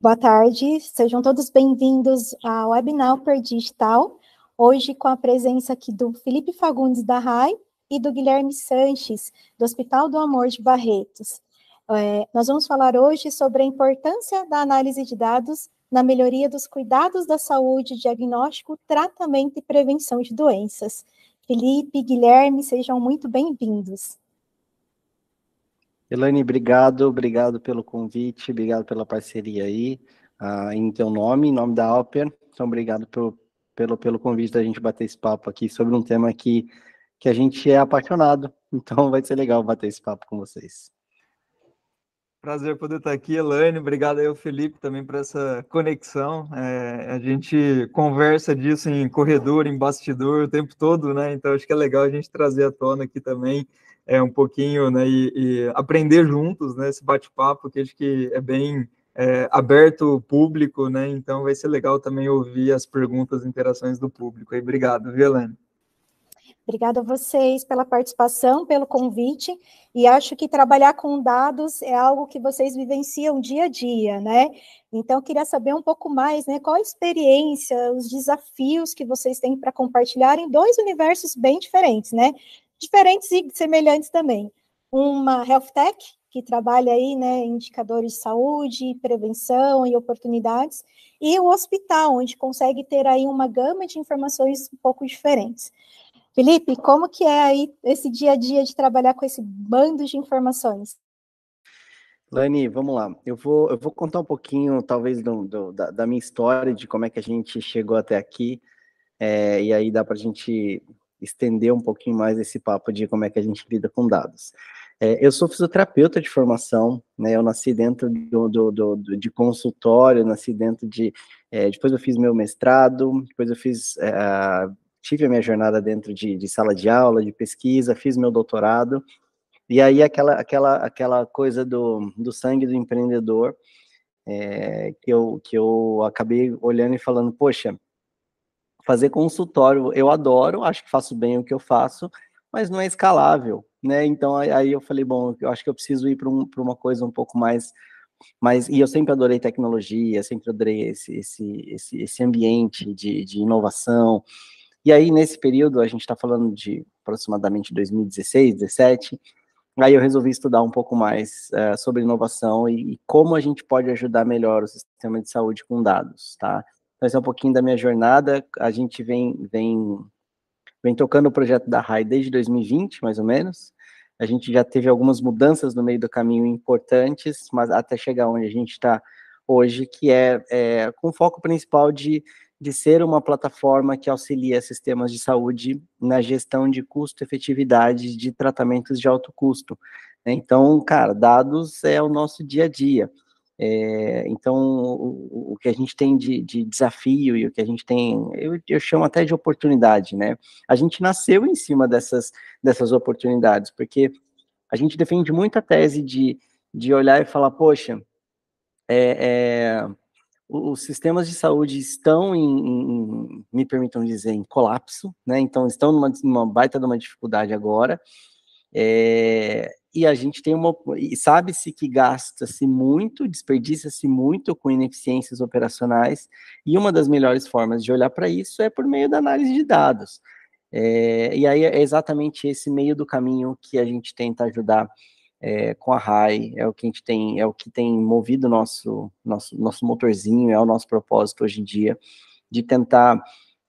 Boa tarde, sejam todos bem-vindos ao Webinar Per Digital, hoje com a presença aqui do Felipe Fagundes da RAI e do Guilherme Sanches, do Hospital do Amor de Barretos. É, nós vamos falar hoje sobre a importância da análise de dados na melhoria dos cuidados da saúde, diagnóstico, tratamento e prevenção de doenças. Felipe, Guilherme, sejam muito bem-vindos. Elaine, obrigado, obrigado pelo convite, obrigado pela parceria aí, uh, em teu nome, em nome da Alper, então obrigado pelo, pelo, pelo convite da gente bater esse papo aqui sobre um tema que, que a gente é apaixonado, então vai ser legal bater esse papo com vocês. Prazer poder estar aqui, Elaine. Obrigado aí ao Felipe também por essa conexão. É, a gente conversa disso em corredor, em bastidor o tempo todo, né? Então acho que é legal a gente trazer à tona aqui também é, um pouquinho, né? E, e aprender juntos, né? Esse bate-papo que acho que é bem é, aberto público, né? Então vai ser legal também ouvir as perguntas e interações do público. Aí, obrigado, viu, Elaine? Obrigada a vocês pela participação, pelo convite, e acho que trabalhar com dados é algo que vocês vivenciam dia a dia, né? Então, queria saber um pouco mais, né? Qual a experiência, os desafios que vocês têm para compartilhar em dois universos bem diferentes, né? Diferentes e semelhantes também. Uma health tech, que trabalha aí, né, indicadores de saúde, prevenção e oportunidades, e o hospital, onde consegue ter aí uma gama de informações um pouco diferentes. Felipe, como que é aí esse dia a dia de trabalhar com esse bando de informações? Lani, vamos lá. Eu vou, eu vou contar um pouquinho, talvez, do, do, da, da, minha história, de como é que a gente chegou até aqui, é, e aí dá para a gente estender um pouquinho mais esse papo de como é que a gente lida com dados. É, eu sou fisioterapeuta de formação, né? Eu nasci dentro do, do, do de consultório, nasci dentro de. É, depois eu fiz meu mestrado, depois eu fiz é, tive a minha jornada dentro de, de, sala de aula, de pesquisa, fiz meu doutorado, e aí aquela, aquela, aquela coisa do, do sangue do empreendedor, é, que, eu, que eu acabei olhando e falando, poxa, fazer consultório, eu adoro, acho que faço bem o que eu faço, mas não é escalável, né? Então aí eu falei, bom, eu acho que eu preciso ir para um, uma coisa um pouco mais mas e eu sempre adorei tecnologia, sempre adorei esse, esse, esse, esse ambiente de, de inovação, e aí, nesse período, a gente está falando de aproximadamente 2016, 2017, aí eu resolvi estudar um pouco mais uh, sobre inovação e, e, como a gente pode ajudar melhor o sistema de saúde com dados, tá? Então, é um pouquinho da minha jornada, a gente vem, vem, vem tocando o projeto da RAI desde 2020, mais ou menos, a gente já teve algumas mudanças no meio do caminho importantes, mas até chegar onde a gente está hoje, que é, é com foco principal de de ser uma plataforma que auxilia sistemas de saúde na gestão de custo-efetividade de tratamentos de alto custo. Né? Então, cara, dados é o nosso dia a dia. É, então, o, o, que a gente tem de, de, desafio e o que a gente tem, eu, eu, chamo até de oportunidade, né? A gente nasceu em cima dessas, dessas oportunidades, porque a gente defende muito a tese de, de olhar e falar, poxa, é, é os sistemas de saúde estão em, em, me permitam dizer, em colapso, né? Então estão numa, numa baita de uma dificuldade agora. É, e a gente tem uma. Sabe-se que gasta-se muito, desperdiça-se muito com ineficiências operacionais, e uma das melhores formas de olhar para isso é por meio da análise de dados. É, e aí é exatamente esse meio do caminho que a gente tenta ajudar é, com a RAI, é o que a gente tem, é o que tem movido nosso, nosso, nosso motorzinho, é o nosso propósito hoje em dia, de tentar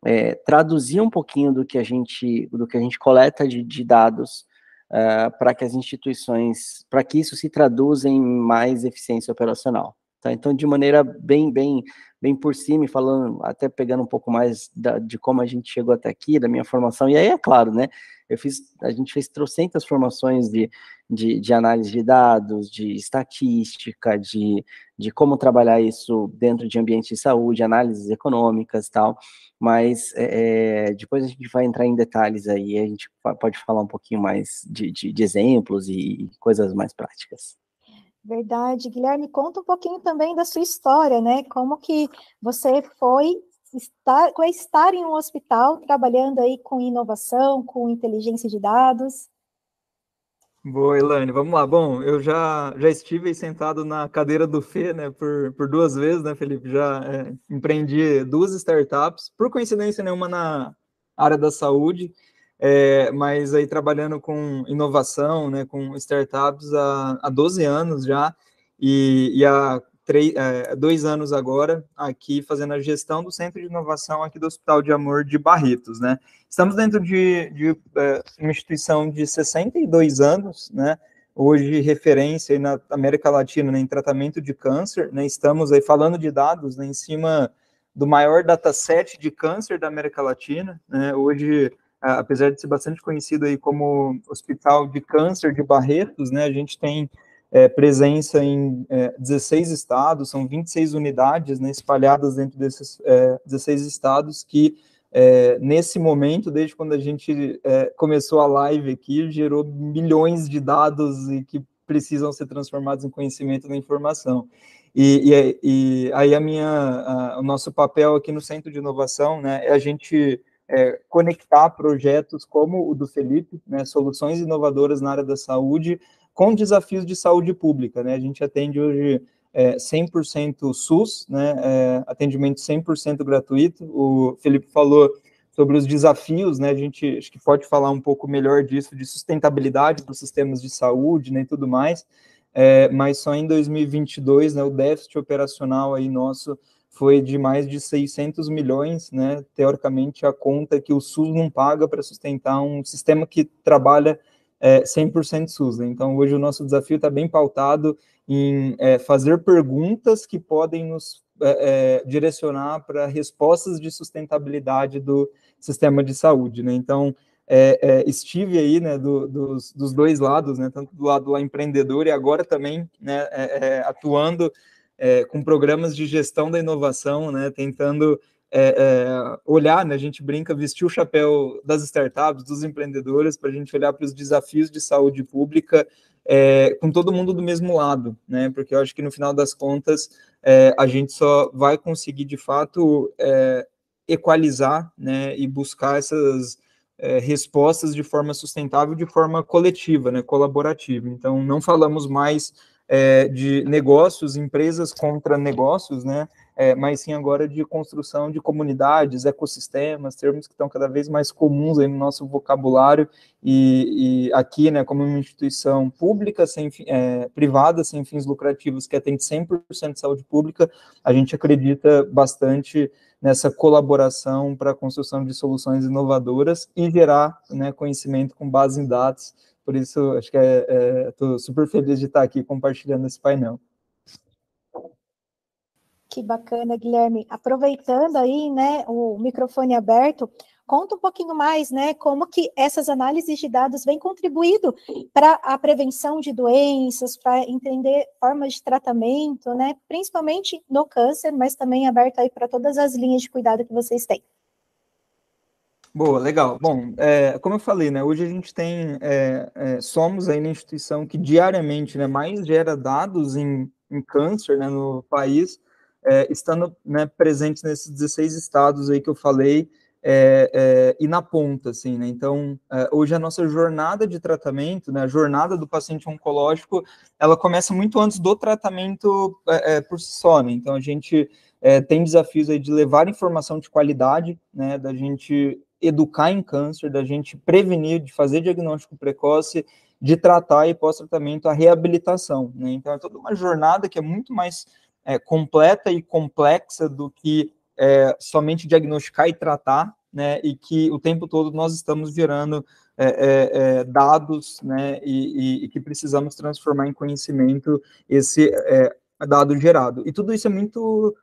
é, traduzir um pouquinho do que a gente, do que a gente coleta de, de dados uh, para que as instituições, para que isso se traduza em mais eficiência operacional. Tá? Então, de maneira bem, bem, bem por cima, falando, até pegando um pouco mais da, de como a gente chegou até aqui, da minha formação, e aí é claro, né, eu fiz, a gente fez trocentas formações de, de, de, análise de dados, de estatística, de, de como trabalhar isso dentro de ambiente de saúde, análises econômicas e tal, mas é, é, depois a gente vai entrar em detalhes aí, a gente pode falar um pouquinho mais de, de, de exemplos e coisas mais práticas. Verdade. Guilherme, conta um pouquinho também da sua história, né? Como que você foi estar, com estar em um hospital trabalhando aí com inovação, com inteligência de dados? Boa, Elaine, vamos lá. Bom, eu já, já estive sentado na cadeira do Fê, né, por, por duas vezes, né, Felipe? Já é, empreendi duas startups, por coincidência nenhuma na área da saúde, é, mas aí trabalhando com inovação, né, com startups há, há 12 anos já, e, e há três, é, dois anos agora aqui fazendo a gestão do Centro de Inovação aqui do Hospital de Amor de Barretos, né? Estamos dentro de, de é, uma instituição de 62 anos, né? Hoje referência na América Latina né, em tratamento de câncer, né? Estamos aí falando de dados né, em cima do maior dataset de câncer da América Latina, né? Hoje apesar de ser bastante conhecido aí como Hospital de Câncer de Barretos, né, a gente tem é, presença em é, 16 estados, são 26 unidades né, espalhadas dentro desses é, 16 estados que, é, nesse momento, desde quando a gente é, começou a live aqui, gerou milhões de dados e que precisam ser transformados em conhecimento da informação. E, e, e aí a minha, a, o nosso papel aqui no Centro de Inovação né, é a gente é, conectar projetos como o do Felipe, né, soluções inovadoras na área da saúde, com desafios de saúde pública, né? A gente atende hoje é, 100% SUS, né? É, atendimento 100% gratuito. O Felipe falou sobre os desafios, né? A gente acho que pode falar um pouco melhor disso, de sustentabilidade dos sistemas de saúde, né, e tudo mais. É, mas só em 2022, né, o déficit operacional aí nosso foi de mais de 600 milhões, né? Teoricamente, a conta que o SUS não paga para sustentar um sistema que trabalha é, 100% SUS. Né? Então, hoje o nosso desafio está bem pautado em é, fazer perguntas que podem nos é, é direcionar para respostas de sustentabilidade do sistema de saúde. Né? Então, é, é, estive aí né, do, dos, dos, dois lados, né, tanto do lado do empreendedor e agora também né, atuando com programas de gestão da inovação, né, tentando é, é, olhar, né, a gente brinca, vestir o chapéu das startups, dos empreendedores, para a gente olhar para os desafios de saúde pública é, com todo mundo do mesmo lado, né, porque eu acho que no final das contas é, a gente só vai conseguir de fato é, equalizar né, e buscar essas é, respostas de forma sustentável, de forma coletiva, né, colaborativa. Então, não falamos mais de negócios, empresas contra negócios, né, é, mas sim agora de construção de comunidades, ecossistemas, termos que estão cada vez mais comuns aí no nosso vocabulário, e, e aqui, né, como uma instituição pública, sem, é, privada, sem fins lucrativos, que atende 100% de saúde pública, a gente acredita bastante nessa colaboração para a construção de soluções inovadoras e gerar né, conhecimento com base em dados, por isso, acho que estou é, super feliz de estar aqui compartilhando esse painel. Que bacana, Guilherme. Aproveitando aí, né, o microfone aberto, conta um pouquinho mais, né, como que essas análises de dados vêm contribuindo para a prevenção de doenças, para entender formas de tratamento, né, principalmente no câncer, mas também aberto aí para todas as linhas de cuidado que vocês têm. Boa, legal. Bom, é, como eu falei, né, hoje a gente tem, é, é, somos aí na instituição que diariamente, né, mais gera dados em, em câncer, né, no país, é, estando né, presentes nesses 16 estados aí que eu falei, é, é, e na ponta, assim, né? Então, hoje a nossa jornada de tratamento, né, a jornada do paciente oncológico, ela começa muito antes do tratamento por si só, né? Então, a gente tem desafios aí de levar informação de qualidade, né, da gente educar em câncer, da gente prevenir, de fazer diagnóstico precoce, de tratar e pós-tratamento a reabilitação, né? Então, é toda uma jornada que é muito mais é, completa e complexa do que é, somente diagnosticar e tratar, né, e que o tempo todo nós estamos gerando é, é, é dados, né, e, e, e, que precisamos transformar em conhecimento esse é, dado gerado. E tudo isso é muito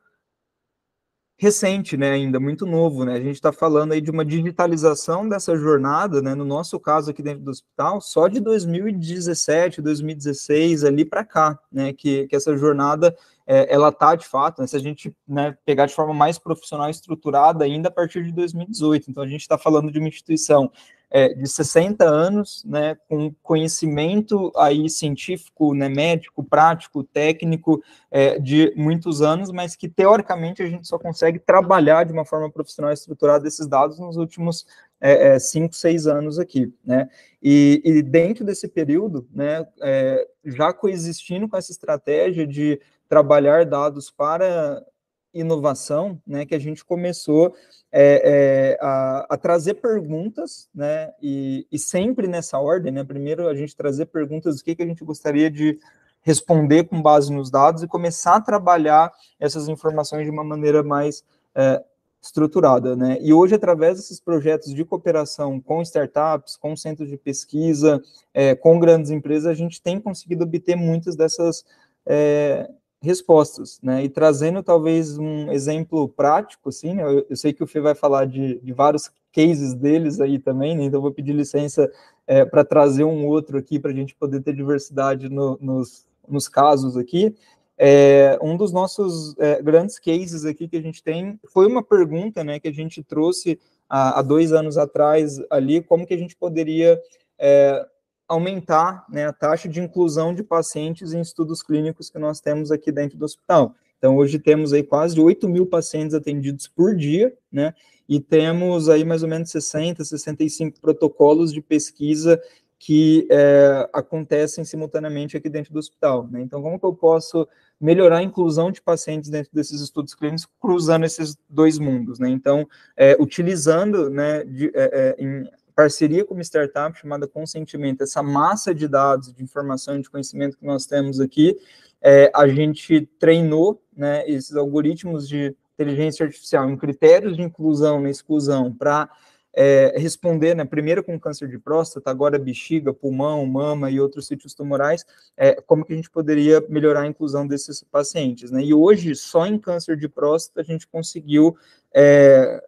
recente, né, ainda muito novo, né, a gente está falando aí de uma digitalização dessa jornada, né, no nosso caso aqui dentro do hospital, só de 2017, 2016, ali para cá, né, que, que essa jornada é, ela está de fato, né, se a gente né, pegar de forma mais profissional e estruturada ainda a partir de 2018. Então, a gente está falando de uma instituição é, de 60 anos, né, com conhecimento aí científico, né, médico, prático, técnico, é, de muitos anos, mas que teoricamente a gente só consegue trabalhar de uma forma profissional estruturada esses dados nos últimos é, é, cinco, seis anos aqui, né? E, e dentro desse período, né, é, já coexistindo com essa estratégia de trabalhar dados para inovação, né, que a gente começou é, é, a, a, trazer perguntas, né, e, e, sempre nessa ordem, né, primeiro a gente trazer perguntas do que, que a gente gostaria de responder com base nos dados e começar a trabalhar essas informações de uma maneira mais é, estruturada, né? E hoje, através desses projetos de cooperação com startups, com centros de pesquisa, é, com grandes empresas, a gente tem conseguido obter muitas dessas é, respostas, né? E trazendo talvez um exemplo prático, assim, né? eu, eu, sei que o Fê vai falar de, de vários cases deles aí também, né? então vou pedir licença é, para trazer um outro aqui para a gente poder ter diversidade no, nos, nos casos aqui. É, um dos nossos é, grandes cases aqui que a gente tem foi uma pergunta, né, que a gente trouxe há, há dois anos atrás ali, como que a gente poderia é, aumentar né, a taxa de inclusão de pacientes em estudos clínicos que nós temos aqui dentro do hospital. Então, hoje temos aí quase 8 mil pacientes atendidos por dia, né, e temos aí mais ou menos 60, 65 protocolos de pesquisa que é, acontecem simultaneamente aqui dentro do hospital. Né? Então, como que eu posso melhorar a inclusão de pacientes dentro desses estudos clínicos, cruzando esses dois mundos? Né? Então, é, utilizando né, de, é, é em parceria com uma startup chamada Consentimento, essa massa de dados, de informação, de conhecimento que nós temos aqui, é, a gente treinou né, esses algoritmos de inteligência artificial em critérios de inclusão e exclusão para é, responder, né, primeiro com câncer de próstata, agora bexiga, pulmão, mama e outros sítios tumorais, é, como que a gente poderia melhorar a inclusão desses pacientes, né? E hoje, só em câncer de próstata, a gente conseguiu é,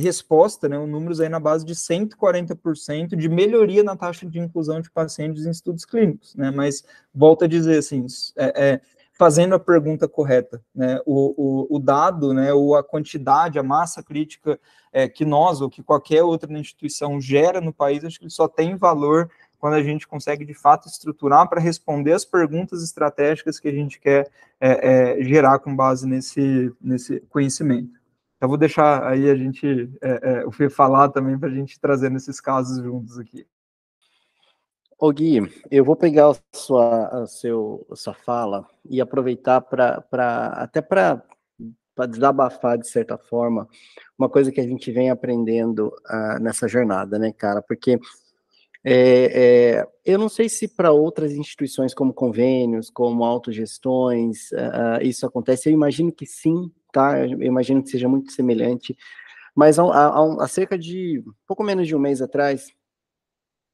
resposta, né, números aí na base de 140% de melhoria na taxa de inclusão de pacientes em estudos clínicos, né, mas volta a dizer assim, é, é, fazendo a pergunta correta, né, o, o, o, dado, né, ou a quantidade, a massa crítica é, que nós ou que qualquer outra instituição gera no país, acho que só tem valor quando a gente consegue de fato estruturar para responder as perguntas estratégicas que a gente quer é, é, gerar com base nesse, nesse conhecimento. Eu vou deixar aí a gente, é, é, o Fê falar também para a gente trazer nesses casos juntos aqui. Ô Gui, eu vou pegar a sua, a seu, a sua fala e aproveitar para até para desabafar de certa forma uma coisa que a gente vem aprendendo uh, nessa jornada, né, cara? Porque é, é, eu não sei se para outras instituições como convênios, como autogestões, uh, isso acontece. Eu imagino que sim, tá? Eu imagino que seja muito semelhante. Mas há, há, há cerca de pouco menos de um mês atrás,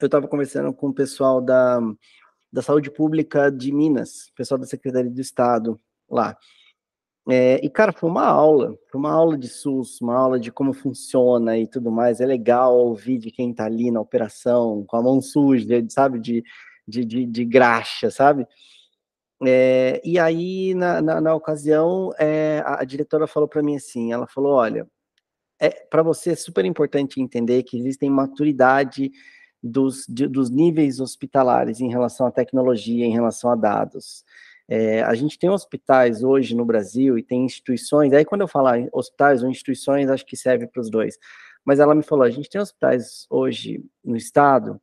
eu estava conversando com o pessoal da, da saúde pública de Minas, pessoal da Secretaria do Estado lá. É, e, cara, foi uma aula, foi uma aula de SUS, uma aula de como funciona e tudo mais. É legal ouvir de quem está ali na operação, com a mão suja, sabe, de, de, de, de graxa, sabe? É, e aí, na, na, na ocasião, é, a, a, diretora falou para mim assim, ela falou, olha, é, para você é super importante entender que existem maturidade dos, de, dos níveis hospitalares em relação à tecnologia, em relação a dados. É, a gente tem hospitais hoje no Brasil e tem instituições, aí quando eu falar hospitais ou instituições, acho que serve para os dois. Mas ela me falou, a gente tem hospitais hoje no estado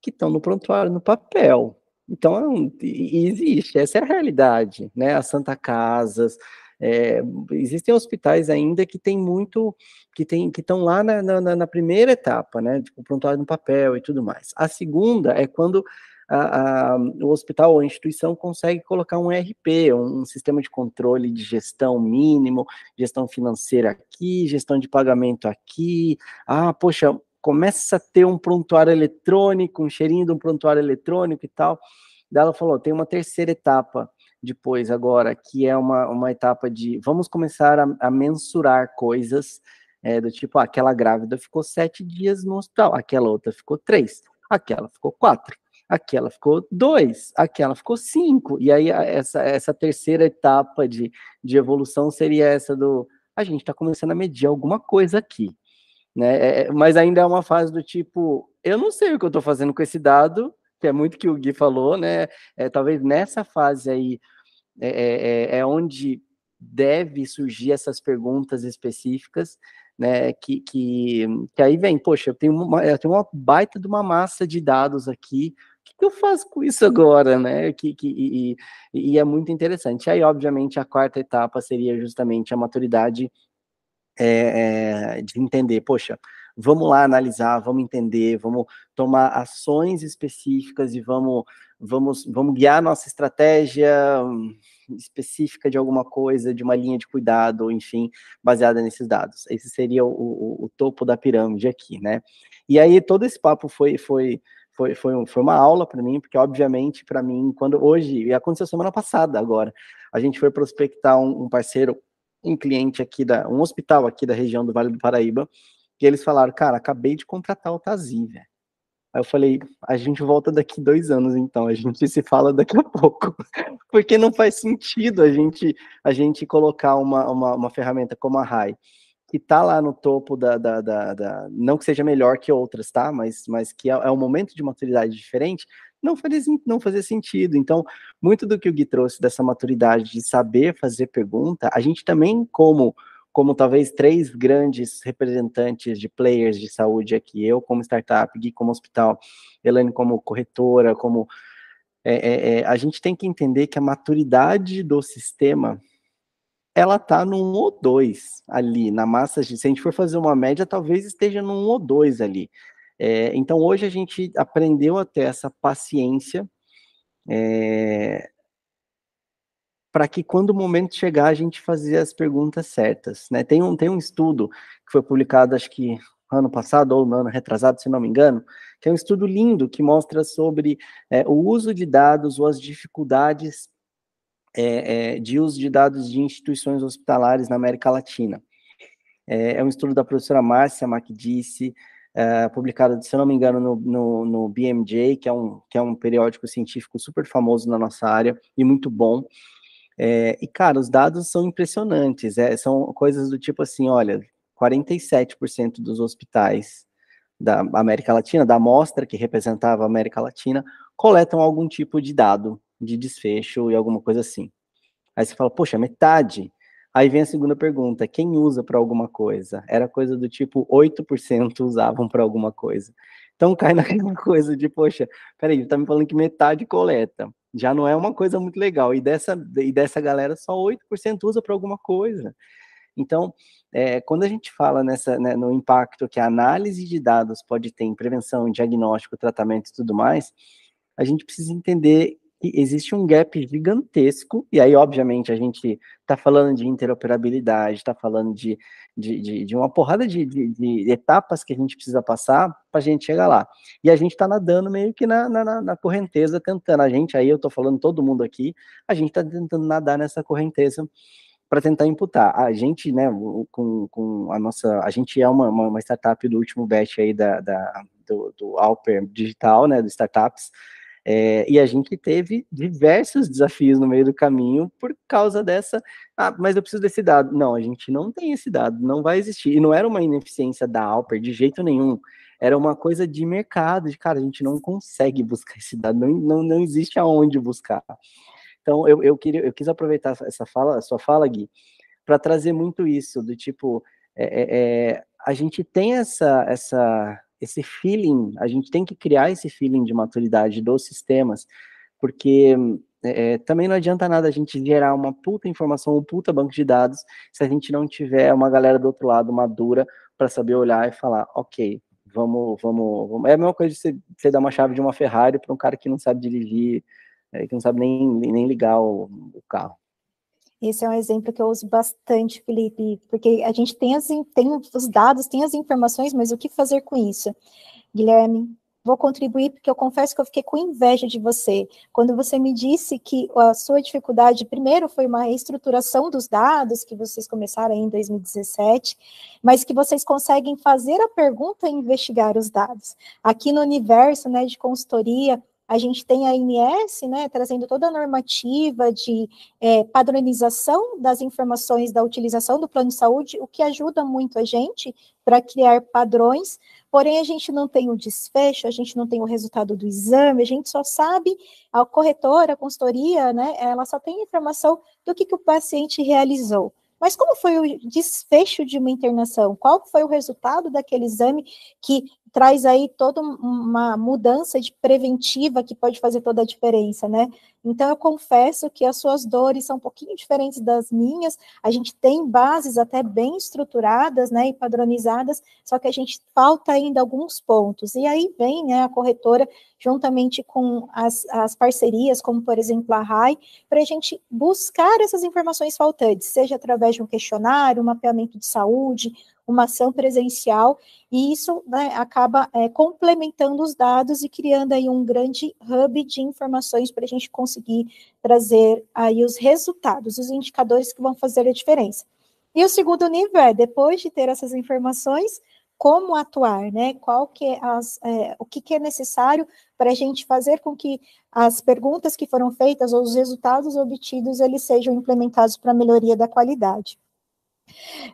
que estão no prontuário, no papel. Então, existe, essa é a realidade, né? As Santa Casas, é, existem hospitais ainda que tem muito, que tem, que estão lá na, na, na, primeira etapa, né? Tipo, prontuário no papel e tudo mais. A segunda é quando a, a, o hospital ou a instituição consegue colocar um RP, um, um, sistema de controle de gestão mínimo, gestão financeira aqui, gestão de pagamento aqui. Ah, poxa, começa a ter um prontuário eletrônico, um cheirinho de um prontuário eletrônico e tal. Daí ela falou: tem uma terceira etapa depois, agora, que é uma, uma etapa de vamos começar a, a mensurar coisas é, do tipo: ah, aquela grávida ficou sete dias no hospital, aquela outra ficou três, aquela ficou quatro. Aquela ficou dois, aquela ficou cinco. E aí, essa, essa terceira etapa de, de evolução seria essa do. A gente está começando a medir alguma coisa aqui né? É, é, mas ainda é uma fase do tipo, eu não sei o que eu estou fazendo com esse dado, que é muito que o Gui falou, né? É, talvez nessa fase aí é, é, é, é onde deve surgir essas perguntas específicas, né, que, que, que aí vem, poxa, eu tenho, uma, eu tenho uma baita de uma massa de dados aqui, o que, que eu faço com isso agora, né, que, que, e, e, é muito interessante. Aí, obviamente, a quarta etapa seria justamente a maturidade é, de entender, poxa, vamos lá analisar, vamos entender, vamos tomar ações específicas e vamos, vamos, vamos guiar nossa estratégia hum, específica de alguma coisa, de uma linha de cuidado, enfim, baseada nesses dados. Esse seria o, o, o topo da pirâmide aqui, né? E aí todo esse papo foi, foi, foi, foi, foi uma aula para mim, porque obviamente para mim, quando hoje, e aconteceu semana passada agora, a gente foi prospectar um, um parceiro, um cliente aqui da, um hospital aqui da região do Vale do Paraíba, e eles falaram, cara, acabei de contratar o Tazi, velho. Aí eu falei, a gente volta daqui dois anos, então, a gente se fala daqui a pouco. Porque não faz sentido a gente, a gente colocar uma, uma, uma ferramenta como a RAI, que está lá no topo da, da, da, da, Não que seja melhor que outras, tá? Mas, mas que é, é um momento de maturidade diferente, não fazia, não fazia sentido. Então, muito do que o Gui trouxe dessa maturidade de saber fazer pergunta, a gente também, como como talvez três grandes representantes de players de saúde aqui, eu como startup, Gui como hospital, Elaine como corretora, como é, é, é, a gente tem que entender que a maturidade do sistema ela está num ou dois ali, na massa, se a gente for fazer uma média, talvez esteja num ou dois ali. É, então, hoje a gente aprendeu a ter essa paciência, é, para que quando o momento chegar a gente fazer as perguntas certas, né? Tem um, tem um estudo que foi publicado, acho que ano passado ou no ano retrasado, se não me engano, que é um estudo lindo que mostra sobre é, o uso de dados ou as dificuldades é, é, de uso de dados de instituições hospitalares na América Latina. É, é um estudo da professora Márcia Macdice, é, publicado, se não me engano, no, no, no, BMJ, que é, um, que é um periódico científico super famoso na nossa área e muito bom. É, e, cara, os dados são impressionantes, é, são coisas do tipo assim, olha, 47% dos hospitais da América Latina, da amostra que representava a América Latina, coletam algum tipo de dado de desfecho e alguma coisa assim. Aí você fala, poxa, metade. Aí vem a segunda pergunta: quem usa para alguma coisa? Era coisa do tipo 8% usavam para alguma coisa. Então cai naquela coisa de, poxa, peraí, tá me falando que metade coleta já não é uma coisa muito legal. E dessa, e dessa galera, só 8% usa para alguma coisa. Então, é, quando a gente fala nessa, né, no impacto que a análise de dados pode ter em prevenção, diagnóstico, tratamento e tudo mais, a gente precisa entender existe um gap gigantesco, e aí, obviamente, a gente está falando de interoperabilidade, está falando de, de, de, de, uma porrada de, de, de, etapas que a gente precisa passar para a gente chegar lá. E a gente está nadando meio que na, na, na, correnteza, tentando. A gente, aí eu estou falando todo mundo aqui, a gente está tentando nadar nessa correnteza para tentar imputar. A gente, né, com, com a nossa, a gente é uma, uma, uma startup do último batch aí da, da do, do Alper Digital, né, do Startups, é, e a gente teve diversos desafios no meio do caminho por causa dessa. Ah, mas eu preciso desse dado. Não, a gente não tem esse dado, não vai existir. E não era uma ineficiência da Alper de jeito nenhum. Era uma coisa de mercado, de cara, a gente não consegue buscar esse dado, não, não, não existe aonde buscar. Então, eu, eu, queria, eu quis aproveitar essa fala, sua fala, Gui, para trazer muito isso, do tipo, é, é, é, a gente tem essa, essa esse feeling, a gente tem que criar esse feeling de maturidade dos sistemas, porque é, também não adianta nada a gente gerar uma puta informação, um puta banco de dados, se a gente não tiver uma galera do outro lado madura para saber olhar e falar, ok, vamos, vamos, vamos. É a mesma coisa de você, você dar uma chave de uma Ferrari para um cara que não sabe dirigir, é, que não sabe nem, nem ligar o, o carro. Esse é um exemplo que eu uso bastante, Felipe, porque a gente tem, as, tem os dados, tem as informações, mas o que fazer com isso? Guilherme, vou contribuir porque eu confesso que eu fiquei com inveja de você. Quando você me disse que a sua dificuldade, primeiro, foi uma reestruturação dos dados que vocês começaram em 2017, mas que vocês conseguem fazer a pergunta e investigar os dados. Aqui no universo né, de consultoria, a gente tem a INS, né, trazendo toda a normativa de é, padronização das informações da utilização do plano de saúde, o que ajuda muito a gente para criar padrões, porém a gente não tem o desfecho, a gente não tem o resultado do exame, a gente só sabe, a corretora, a consultoria, né, ela só tem informação do que, que o paciente realizou Mas como foi o desfecho de uma internação? Qual foi o resultado daquele exame que traz aí toda uma mudança de preventiva que pode fazer toda a diferença, né? Então, eu confesso que as suas dores são um pouquinho diferentes das minhas, a gente tem bases até bem estruturadas, né, e padronizadas, só que a gente falta ainda alguns pontos, e aí vem, né, a corretora, juntamente com as, as parcerias, como, por exemplo, a RAI, para a gente buscar essas informações faltantes, seja através de um questionário, um mapeamento de saúde, uma ação presencial, e isso né, acaba é, complementando os dados e criando aí um grande hub de informações para a gente conseguir trazer aí os resultados, os indicadores que vão fazer a diferença. E o segundo nível é, depois de ter essas informações, como atuar, né? Qual que é as, é, o que, que é necessário para a gente fazer com que as perguntas que foram feitas ou os resultados obtidos eles sejam implementados para a melhoria da qualidade.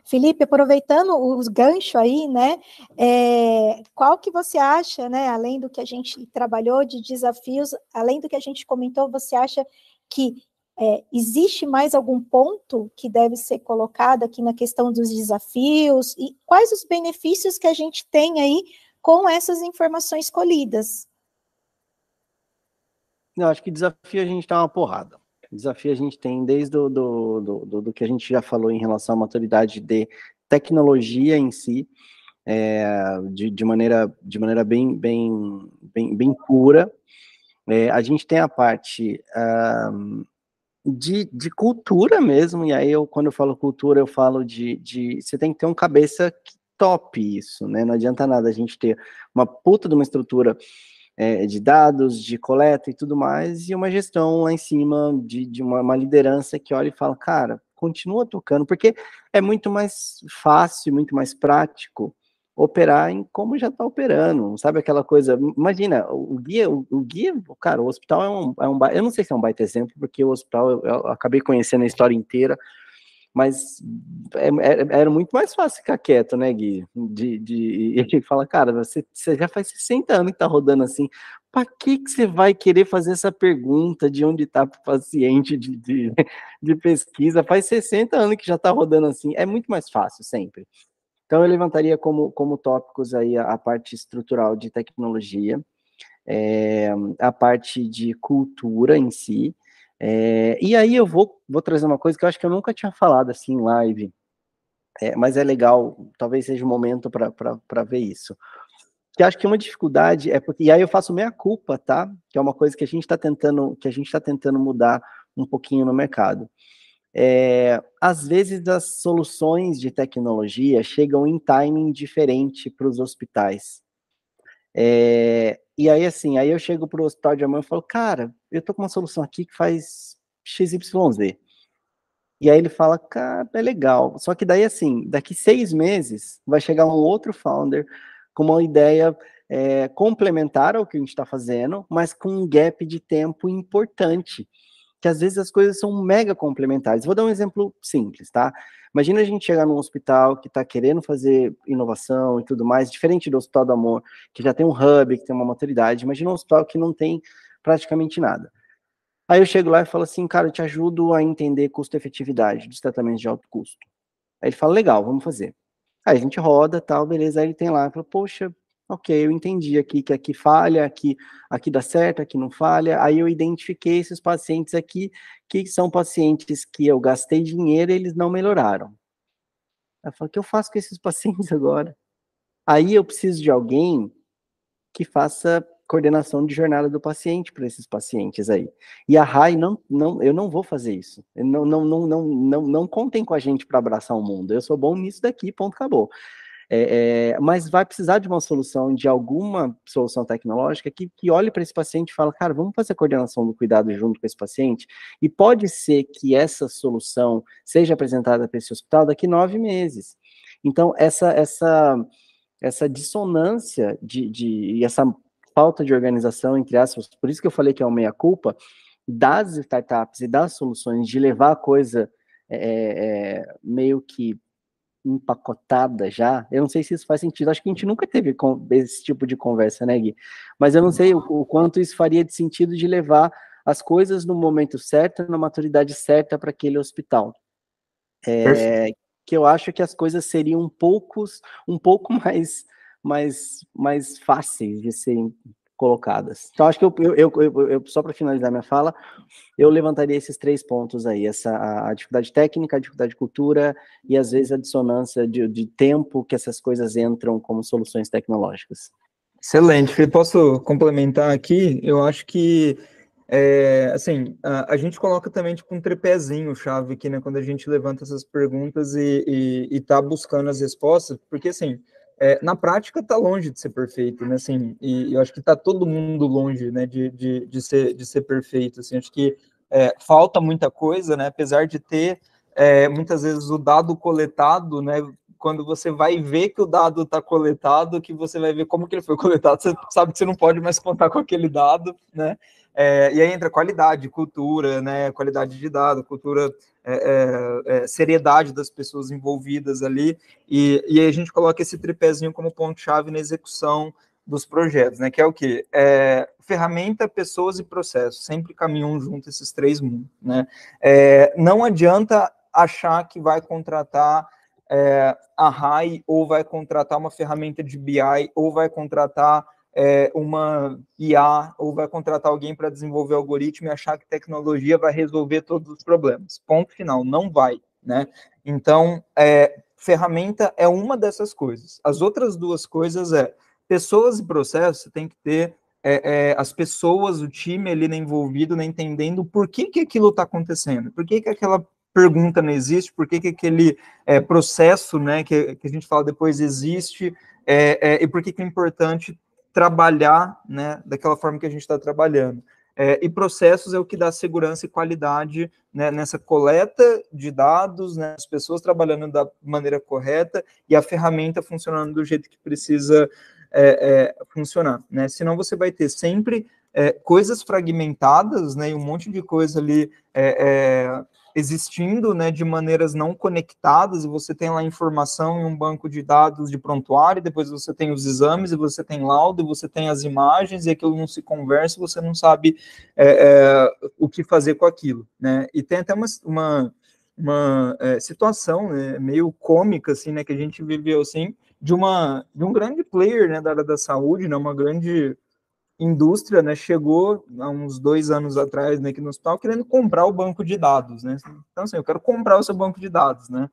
Felipe, aproveitando os ganchos aí, né, é, qual que você acha, né, além do que a gente trabalhou de desafios, além do que a gente comentou, você acha que é, existe mais algum ponto que deve ser colocado aqui na questão dos desafios e quais os benefícios que a gente tem aí com essas informações colhidas? Eu acho que desafio a gente dá uma porrada desafio a gente tem desde do, do, do, do, que a gente já falou em relação à maturidade de tecnologia em si, é, de, de, maneira, de maneira bem, bem, bem, bem pura. É, a gente tem a parte de, de cultura mesmo, e aí eu, quando eu falo cultura, eu falo de, de você tem que ter um cabeça top isso, né? Não adianta nada a gente ter uma puta de uma estrutura é, de dados, de coleta e tudo mais, e uma gestão lá em cima de, de uma, uma, liderança que olha e fala, cara, continua tocando, porque é muito mais fácil, muito mais prático operar em como já está operando, sabe aquela coisa, imagina, o guia, o, o, guia, cara, o hospital é um, é um, eu não sei se é um baita exemplo, porque o hospital, eu, eu acabei conhecendo a história inteira, mas é, é, era muito mais fácil ficar quieto, né, Gui? De, de, e gente fala, cara, você, você já faz 60 anos que tá rodando assim, para que, que você vai querer fazer essa pergunta de onde está o paciente de, de, de, pesquisa? Faz 60 anos que já está rodando assim, é muito mais fácil sempre. Então, eu levantaria como, como tópicos aí a, a parte estrutural de tecnologia, é, a parte de cultura em si, é, e aí eu vou, vou trazer uma coisa que eu acho que eu nunca tinha falado assim em live, é, mas é legal, talvez seja o um momento para ver isso. Que acho que uma dificuldade é porque, e aí eu faço meia culpa, tá? Que é uma coisa que a gente está tentando, que a gente está tentando mudar um pouquinho no mercado. É, às vezes as soluções de tecnologia chegam em timing diferente para os hospitais. É, e aí, assim, aí eu chego para o hospital de amanhã e falo, cara, eu tô com uma solução aqui que faz XYZ. E aí ele fala, cara, é legal. Só que daí, assim, daqui seis meses, vai chegar um outro founder com uma ideia é, complementar ao que a gente está fazendo, mas com um gap de tempo importante que às vezes as coisas são mega complementares. Vou dar um exemplo simples, tá? Imagina a gente chegar num hospital que está querendo fazer inovação e tudo mais, diferente do Hospital do Amor, que já tem um hub, que tem uma maturidade. Imagina um hospital que não tem praticamente nada. Aí eu chego lá e falo assim, cara, eu te ajudo a entender custo-efetividade dos tratamentos de alto custo. Aí ele fala, legal, vamos fazer. Aí a gente roda, tal, beleza, aí ele tem lá, fala, poxa, ok, eu entendi aqui que aqui falha, aqui, aqui dá certo, aqui não falha, aí eu identifiquei esses pacientes aqui, que são pacientes que eu gastei dinheiro e eles não melhoraram. Eu falo, o que eu faço com esses pacientes agora? Aí eu preciso de alguém que faça coordenação de jornada do paciente para esses pacientes aí. E a RAI não, não, eu não vou fazer isso. Não, não, não, não, não, não contem com a gente para abraçar o mundo. Eu sou bom nisso daqui, ponto, acabou. É, é, mas vai precisar de uma solução, de alguma solução tecnológica que, que olhe para esse paciente e fala, cara, vamos fazer a coordenação do cuidado junto com esse paciente, e pode ser que essa solução seja apresentada para esse hospital daqui nove meses. Então, essa, essa, essa dissonância de, de, e essa falta de organização, entre aspas, por isso que eu falei que é uma meia-culpa, das startups e das soluções de levar a coisa é, é, meio que empacotada já. Eu não sei se isso faz sentido. Acho que a gente nunca teve esse tipo de conversa, né, Gui? Mas eu não sei o, o quanto isso faria de sentido de levar as coisas no momento certo, na maturidade certa para aquele hospital. é, que eu acho que as coisas seriam um, poucos, um pouco mais, mais, mais fáceis de serem colocadas. Então, acho que eu, eu, eu, eu só para finalizar minha fala, eu levantaria esses três pontos aí, essa a, dificuldade técnica, a dificuldade de cultura e às vezes a dissonância de, de tempo que essas coisas entram como soluções tecnológicas. Excelente. Posso complementar aqui? Eu acho que é, assim, a, a, gente coloca também tipo um tripézinho chave aqui, né, quando a gente levanta essas perguntas e, está buscando as respostas, porque assim, é, na prática está longe de ser perfeito, né? Assim, e eu acho que está todo mundo longe, né, de, de, de, ser, de ser perfeito. Assim, acho que é, falta muita coisa, né? Apesar de ter é, muitas vezes o dado coletado, né? Quando você vai ver que o dado está coletado, que você vai ver como que ele foi coletado, você sabe que você não pode mais contar com aquele dado, né? É, e aí entra qualidade, cultura, né, qualidade de dado, cultura, é, é, é, seriedade das pessoas envolvidas ali, e, e a gente coloca esse tripézinho como ponto-chave na execução dos projetos, né, que é o quê? É, ferramenta, pessoas e processos, sempre caminham junto esses três mundos, né. É, não adianta achar que vai contratar a RAI, ou vai contratar uma ferramenta de BI, ou vai contratar é, uma IA ou vai contratar alguém para desenvolver algoritmo e achar que tecnologia vai resolver todos os problemas. Ponto final, não vai, né? Então, é, ferramenta é uma dessas coisas. As outras duas coisas é pessoas e processos, você tem que ter é, é, as pessoas, o time ali né, envolvido, né, entendendo por que, que aquilo está acontecendo, por que, que aquela pergunta não existe, por que, que aquele é, processo né, que, que a gente fala depois existe, é, é, e por que, que é importante trabalhar né, daquela forma que a gente está trabalhando. É, e processos é o que dá segurança e qualidade né, nessa coleta de dados, né, as pessoas trabalhando da maneira correta e a ferramenta funcionando do jeito que precisa é, é, funcionar. Né? Senão você vai ter sempre é, coisas fragmentadas né, e um monte de coisa ali é, é, existindo né, de maneiras não conectadas, e você tem lá informação em um banco de dados de prontuário, depois você tem os exames, e você tem laudo, e você tem as imagens, e aquilo não se conversa, você não sabe é, é, o que fazer com aquilo. Né? E tem até uma, uma, uma é, situação né, meio cômica, assim, né, que a gente viveu, assim, de, uma, de um grande player né, da área da saúde, né, uma grande indústria, né, chegou há uns dois anos atrás né, aqui no hospital querendo comprar o banco de dados, né? Então, assim, eu quero comprar o seu banco de dados, né?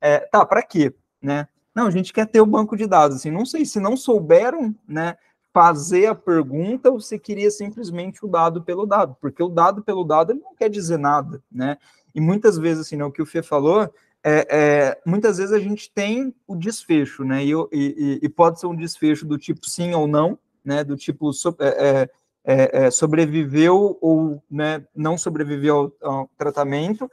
É, tá, para quê, né? Não, a gente quer ter o banco de dados, assim, não sei se não souberam, né, fazer a pergunta ou se queria simplesmente o dado pelo dado, porque o dado pelo dado ele não quer dizer nada, né? E muitas vezes, assim, né, o que o Fê falou, é, é, muitas vezes a gente tem o desfecho, né? E, e, e, pode ser um desfecho do tipo sim ou não, né, do tipo so, é, é, é, é, sobreviveu ou né, não sobreviveu ao, ao tratamento,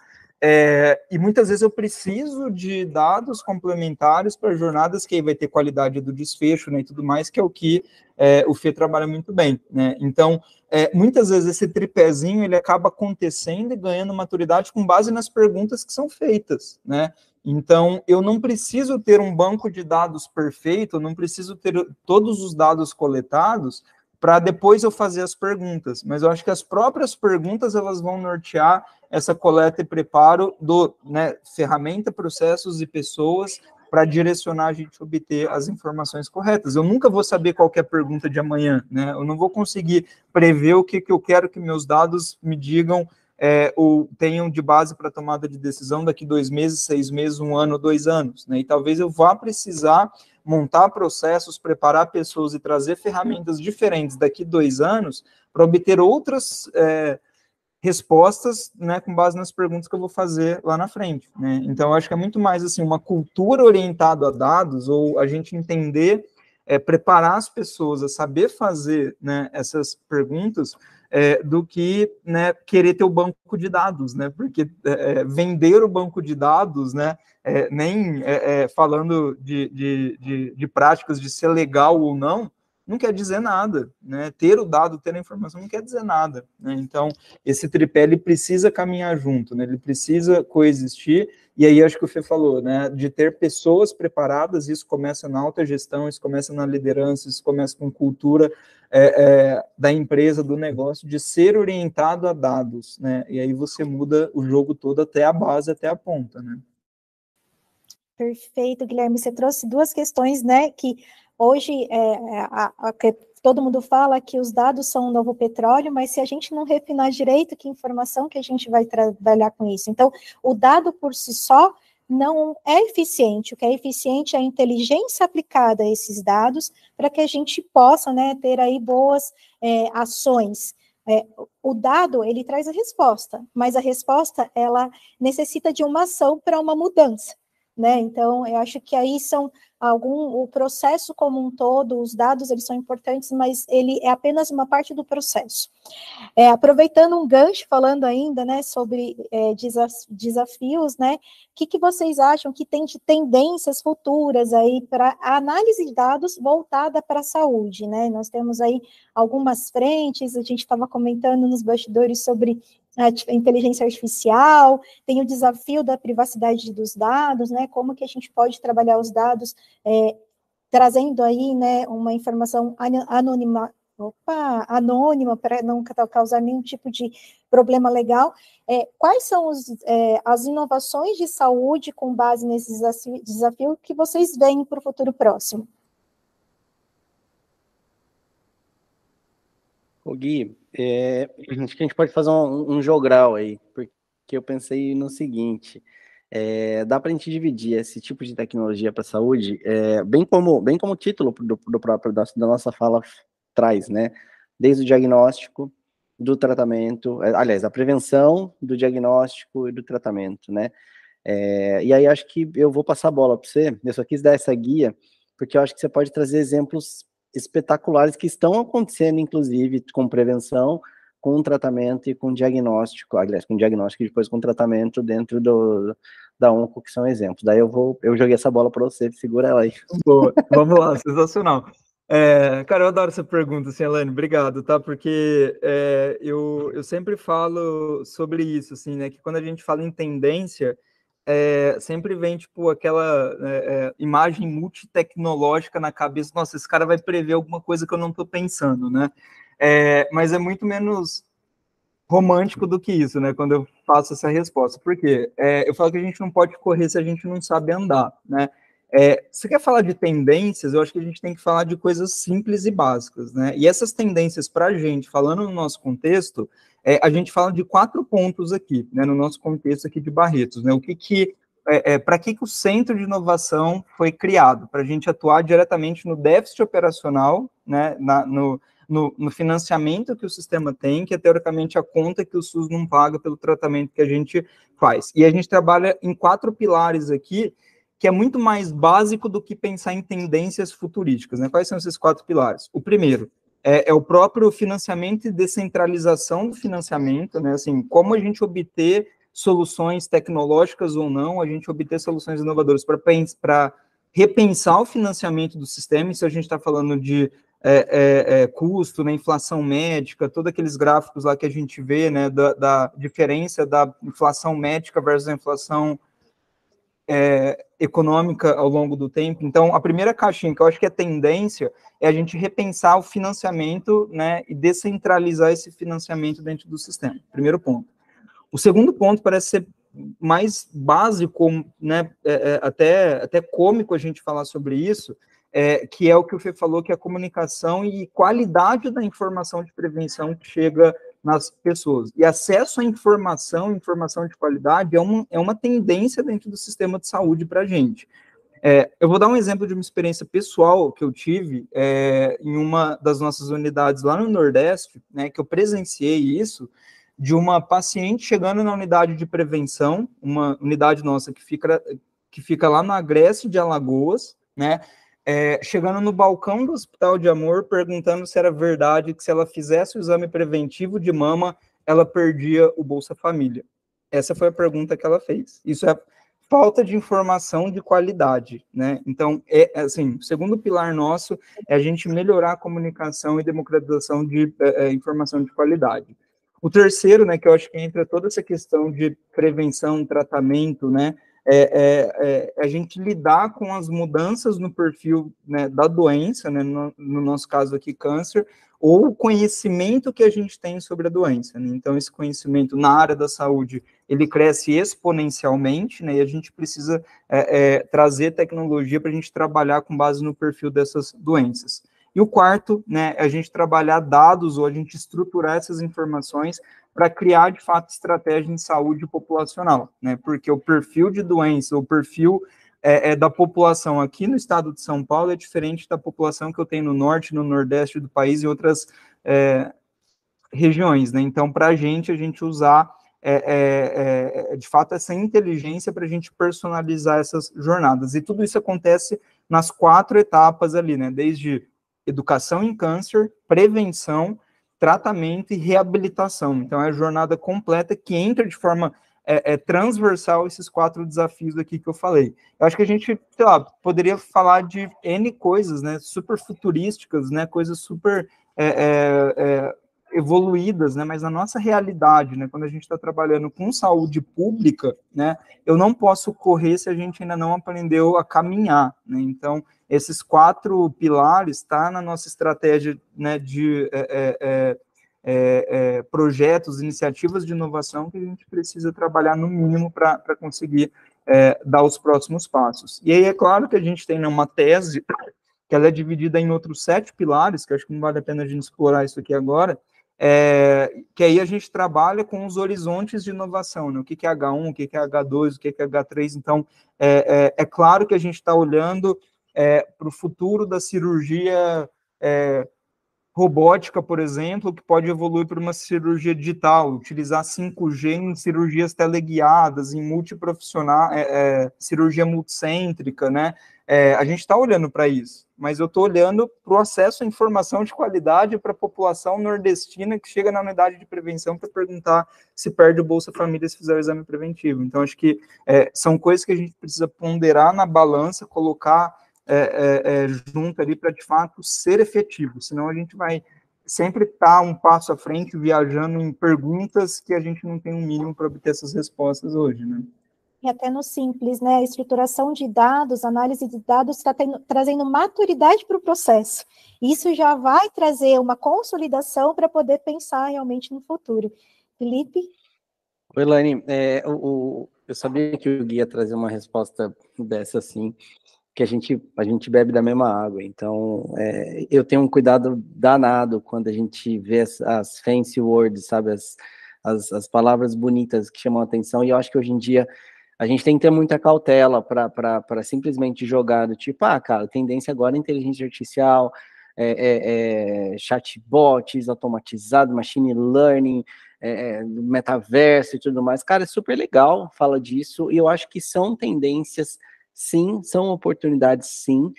é, e muitas vezes eu preciso de dados complementares para jornadas que aí vai ter qualidade do desfecho né, e tudo mais, que é o que é, o FE trabalha muito bem. Né? Então, é, muitas vezes esse tripézinho ele acaba acontecendo e ganhando maturidade com base nas perguntas que são feitas. Né? Então, eu não preciso ter um banco de dados perfeito, eu não preciso ter todos os dados coletados para depois eu fazer as perguntas, mas eu acho que as próprias perguntas elas vão nortear essa coleta e preparo do né, ferramenta, processos e pessoas para direcionar a gente obter as informações corretas. Eu nunca vou saber qual é a pergunta de amanhã, né? Eu não vou conseguir prever o que, que eu quero que meus dados me digam é, ou tenham de base para tomada de decisão daqui dois meses, seis meses, um ano, dois anos. Né? E talvez eu vá precisar montar processos, preparar pessoas e trazer ferramentas diferentes daqui dois anos para obter outras é, respostas né, com base nas perguntas que eu vou fazer lá na frente. Né? Então, acho que é muito mais assim uma cultura orientada a dados, ou a gente entender, é, preparar as pessoas a saber fazer né, essas perguntas é, do que né, querer ter o banco de dados, né? Porque é, é vender o banco de dados, né? É, nem é, falando de, de, de, de, práticas de ser legal ou não, não quer dizer nada, né? Ter o dado, ter a informação não quer dizer nada, né? Então, esse tripé ele precisa caminhar junto, né? Ele precisa coexistir. E aí acho que o Fê falou, né? De ter pessoas preparadas, isso começa na alta gestão, isso começa na liderança, isso começa com cultura é, é, da empresa, do negócio, de ser orientado a dados, né? E aí você muda o jogo todo até a base, até a ponta, né? Perfeito, Guilherme. Você trouxe duas questões, né? Que hoje é, é a, a, todo mundo fala que os dados são o novo petróleo, mas se a gente não refinar direito, que informação que a gente vai trabalhar com isso? Então, o dado por si só não é eficiente. O que é eficiente é a inteligência aplicada a esses dados para que a gente possa né, ter aí boas é, ações. É, o dado, ele traz a resposta, mas a resposta, ela necessita de uma ação para uma mudança, né? Então, eu acho que aí são algum, o processo como um todo, os dados, eles são importantes, mas ele é apenas uma parte do processo. É, aproveitando um gancho, falando ainda, né, sobre é, desafios, né, o que, que vocês acham que tem de tendências futuras aí para a análise de dados voltada para a saúde, né, nós temos aí algumas frentes, a gente estava comentando nos bastidores sobre a inteligência artificial, tem o desafio da privacidade dos dados, né, como que a gente pode trabalhar os dados é, trazendo aí, né, uma informação anônima, opa, anônima, para não causar nenhum tipo de problema legal. É, quais são os, é, as inovações de saúde com base nesse desafio, desafio que vocês veem para o futuro próximo? O Gui, é, acho que a gente pode fazer um, um jogral aí, porque eu pensei no seguinte: é, dá para a gente dividir esse tipo de tecnologia para a saúde, é, bem como bem como o título do, do próprio da, da, nossa fala traz, né? Desde o diagnóstico, do tratamento, é, aliás, a prevenção, do diagnóstico e do tratamento, né? É, e aí acho que eu vou passar a bola para você. Eu só quis dar essa guia porque eu acho que você pode trazer exemplos espetaculares que estão acontecendo, inclusive, com prevenção, com tratamento e com diagnóstico, aliás, com diagnóstico e depois com tratamento dentro do, da ONCO, que são exemplos. Daí eu vou, eu joguei essa bola para você, segura ela aí. Boa, vamos lá, sensacional. É, cara, eu adoro essa pergunta, assim, Elaine, obrigado, tá? Porque é, eu, eu sempre falo sobre isso, assim, né? Que quando a gente fala em tendência, é, sempre vem, tipo, aquela é, imagem multitecnológica na cabeça, nossa, esse cara vai prever alguma coisa que eu não estou pensando, né? É, mas é muito menos romântico do que isso, né? Quando eu faço essa resposta. Por quê? É, eu falo que a gente não pode correr se a gente não sabe andar, né? É, você quer falar de tendências? Eu acho que a gente tem que falar de coisas simples e básicas, né? E essas tendências para a gente, falando no nosso contexto, é, a gente fala de quatro pontos aqui, né? No nosso contexto aqui de Barretos, né? O que que é, é para que, que o centro de inovação foi criado? Para a gente atuar diretamente no déficit operacional, né? Na, no, no, no, financiamento que o sistema tem, que é teoricamente a conta que o SUS não paga pelo tratamento que a gente faz. E a gente trabalha em quatro pilares aqui, que é muito mais básico do que pensar em tendências futurísticas. Né? Quais são esses quatro pilares? O primeiro é, é o próprio financiamento e descentralização do financiamento, né? Assim, como a gente obter soluções tecnológicas ou não, a gente obter soluções inovadoras. Para repensar o financiamento do sistema, isso a gente está falando de é, é, é, custo, né, inflação médica, todos aqueles gráficos lá que a gente vê, né, da, da diferença da inflação médica versus a inflação é, econômica ao longo do tempo. Então, a primeira caixinha que eu acho que é tendência é a gente repensar o financiamento, né, e descentralizar esse financiamento dentro do sistema. Primeiro ponto. O segundo ponto parece ser mais básico, né, é, é, até, até cômico a gente falar sobre isso, é, que é o que o Fê falou, que é a comunicação e qualidade da informação de prevenção que chega nas pessoas. E acesso à informação, informação de qualidade, é uma, é uma tendência dentro do sistema de saúde para a gente. É, eu vou dar um exemplo de uma experiência pessoal que eu tive é, em uma das nossas unidades lá no Nordeste, né, que eu presenciei isso, de uma paciente chegando na unidade de prevenção, uma unidade nossa que fica, que fica lá na Grécia de Alagoas, né, é, chegando no balcão do Hospital de Amor, perguntando se era verdade que se ela fizesse o exame preventivo de mama, ela perdia o Bolsa Família. Essa foi a pergunta que ela fez. Isso é falta de informação de qualidade, né? Então, é assim, o segundo pilar nosso é a gente melhorar a comunicação e democratização de é, é informação de qualidade. O terceiro, né, que eu acho que entra toda essa questão de prevenção, tratamento, né, é, é, é, a gente lidar com as mudanças no perfil né, da doença, né, no, no, nosso caso aqui, câncer, ou o conhecimento que a gente tem sobre a doença. Né? Então, esse conhecimento na área da saúde, ele cresce exponencialmente, né, e a gente precisa é, é, trazer tecnologia para a gente trabalhar com base no perfil dessas doenças. E o quarto, né, é a gente trabalhar dados ou a gente estruturar essas informações para criar, de fato, estratégia em saúde populacional, né, porque o perfil de doença, o perfil é, é, da população aqui no estado de São Paulo é diferente da população que eu tenho no norte, no nordeste do país e outras é, regiões, né? Então, para a gente, a gente usar é, é, é, de fato essa inteligência para a gente personalizar essas jornadas. E tudo isso acontece nas quatro etapas ali, né? Desde educação em câncer, prevenção, tratamento e reabilitação. Então, é a jornada completa que entra de forma é, é, transversal esses quatro desafios aqui que eu falei. Eu acho que a gente, sei lá, poderia falar de N coisas, né, super futurísticas, né, coisas super é, é, é evoluídas, né, mas na nossa realidade, né, quando a gente está trabalhando com saúde pública, né, eu não posso correr se a gente ainda não aprendeu a caminhar, né, então esses quatro pilares está na nossa estratégia, né, de é, é, é, é, projetos, iniciativas de inovação que a gente precisa trabalhar no mínimo para conseguir é, dar os próximos passos. E aí é claro que a gente tem né, uma tese que ela é dividida em outros sete pilares, que acho que não vale a pena a gente explorar isso aqui agora, é, que aí a gente trabalha com os horizontes de inovação, né? o que, que é H1, o que, que é H2, o que, que é H3, então é, é, é claro que a gente está olhando é, para o futuro da cirurgia é, robótica, por exemplo, que pode evoluir para uma cirurgia digital, utilizar 5G em cirurgias teleguiadas, em multiprofissional, é, cirurgia multicêntrica, né? É, a gente está olhando para isso, mas eu estou olhando para o acesso à informação de qualidade para a população nordestina que chega na unidade de prevenção para perguntar se perde o Bolsa Família se fizer o exame preventivo. Então, acho que é, são coisas que a gente precisa ponderar na balança, colocar é, é, é, junto ali para de fato ser efetivo, senão a gente vai sempre estar tá um passo à frente viajando em perguntas que a gente não tem um mínimo para obter essas respostas hoje, né? E até no simples, né? A estruturação de dados, análise de dados está trazendo maturidade para o processo. Isso já vai trazer uma consolidação para poder pensar realmente no futuro. Felipe? Oi, Lani. É, o, o, eu sabia que o Gui ia trazer uma resposta dessa assim que a gente, a gente bebe da mesma água. Então, é, eu tenho um cuidado danado quando a gente vê as, as fancy words, sabe? As, as, as, palavras bonitas que chamam a atenção. E eu acho que hoje em dia a gente tem que ter muita cautela para simplesmente jogar do tipo, ah, cara, tendência agora é inteligência artificial, é, é, é chatbots automatizados, machine learning, é, é, metaverso e tudo mais. Cara, é super legal, fala disso, e eu acho que são tendências sim, são oportunidades, sim.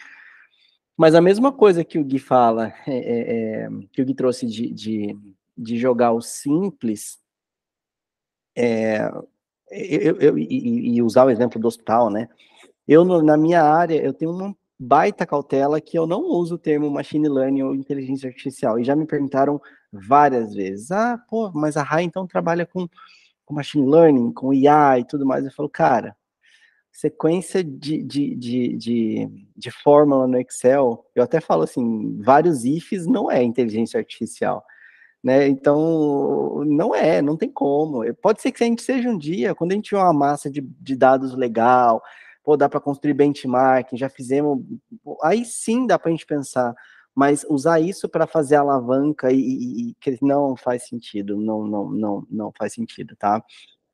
Mas a mesma coisa que o Gui fala, é, que o Gui trouxe de, de, de jogar o simples, eu, eu, e, e, usar o exemplo do hospital, né? Eu, na minha área, eu tenho uma baita cautela que eu não uso o termo machine learning ou inteligência artificial. E já me perguntaram várias vezes, ah, pô, mas a RAI então trabalha com, com machine learning, com IA e tudo mais. Eu falo, cara, sequência de, de, de, de, de fórmula no Excel, eu até falo assim, vários ifs não é inteligência artificial. Né? Então, não é, não tem como. Pode ser que a gente seja um dia, quando a gente tiver uma massa de, de dados legal, pô, dá para construir benchmarking, já fizemos, aí sim dá para a gente pensar, mas usar isso para fazer alavanca e, e, e, não faz sentido, não, não, não, não faz sentido, tá?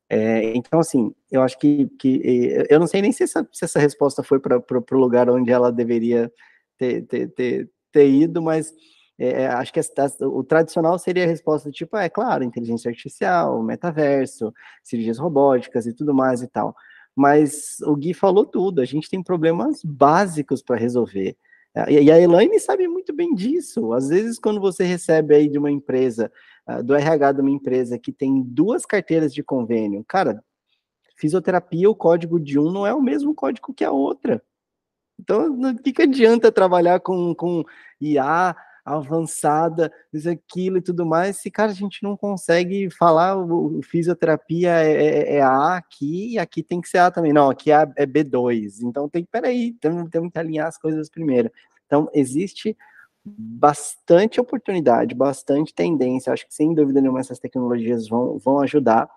É, então, assim, eu acho que, que, eu não sei nem se essa, se essa resposta foi para o lugar onde ela deveria ter, ter, ter, ter ido, mas é, é acho que o tradicional seria a resposta tipo, é claro, inteligência artificial, metaverso, cirurgias robóticas e tudo mais e tal. Mas o Gui falou tudo, a gente tem problemas básicos para resolver. E a Elaine sabe muito bem disso. Às vezes, quando você recebe aí de uma empresa ah, do RH de uma empresa que tem duas carteiras de convênio, cara, fisioterapia, o código de um não é o mesmo código que a outra. Então, o que, que adianta trabalhar com, com IA avançada, isso, aquilo e tudo mais, se, cara, a gente não consegue falar o, o fisioterapia é, é, é, A aqui, e aqui tem que ser A também. Não, aqui é, é B2. Então, tem, peraí, temos, temos que alinhar as coisas primeiro. Então, existe bastante oportunidade, bastante tendência. Acho que sem dúvida nenhuma essas tecnologias vão, vão ajudar.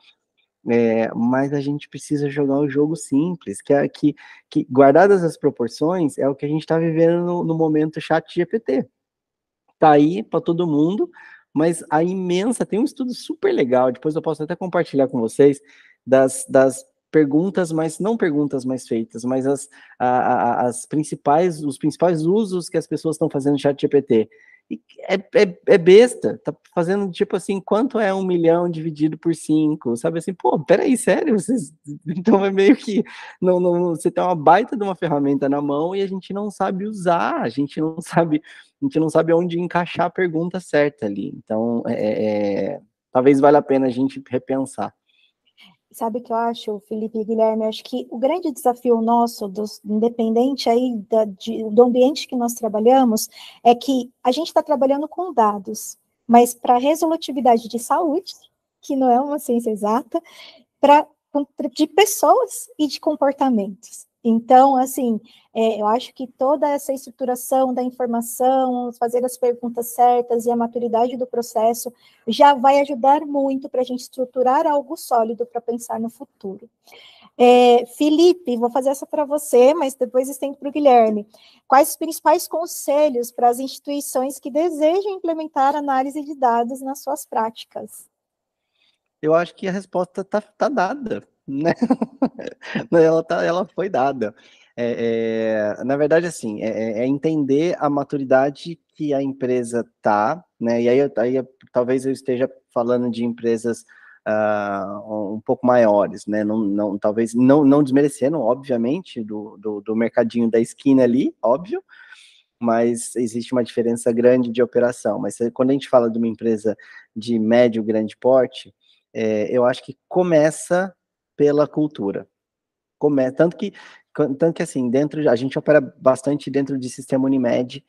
É, mas a gente precisa jogar o jogo simples, que é que, que guardadas as proporções, é o que a gente está vivendo no, no, momento chat GPT. Tá aí para todo mundo, mas a imensa, tem um estudo super legal, depois eu posso até compartilhar com vocês, das, das perguntas, mas não perguntas mais feitas, mas as, a, a, as principais, os principais usos que as pessoas estão fazendo no chat GPT é, é, é, besta, tá fazendo tipo assim, quanto é um milhão dividido por cinco, sabe assim, pô, peraí, sério, vocês, então é meio que, não, não, você tem uma baita de uma ferramenta na mão e a gente não sabe usar, a gente não sabe, a gente não sabe onde encaixar a pergunta certa ali, então, é, é, é talvez valha a pena a gente repensar. Sabe que eu acho, Felipe e Guilherme? Acho que o grande desafio nosso, dos, independente aí da, de, do ambiente que nós trabalhamos, é que a gente está trabalhando com dados, mas para resolutividade de saúde, que não é uma ciência exata, para de pessoas e de comportamentos. Então, assim, é, eu acho que toda essa estruturação da informação, fazer as perguntas certas e a maturidade do processo já vai ajudar muito para a gente estruturar algo sólido para pensar no futuro. É, Felipe, vou fazer essa para você, mas depois estendo para o Guilherme. Quais os principais conselhos para as instituições que desejam implementar análise de dados nas suas práticas? Eu acho que a resposta está tá dada né? ela, tá, ela foi dada. É, é, na verdade, assim, é, é, é, entender a maturidade que a empresa tá, né? E aí, aí talvez eu esteja falando de empresas uh, um pouco maiores, né? Não, não, talvez não, não desmerecendo, obviamente, do, do, do mercadinho da esquina ali, óbvio, mas existe uma diferença grande de operação. Mas quando a gente fala de uma empresa de médio, grande porte, é, eu acho que começa pela cultura. Tanto que tanto que assim, dentro a gente opera bastante dentro de sistema Unimed,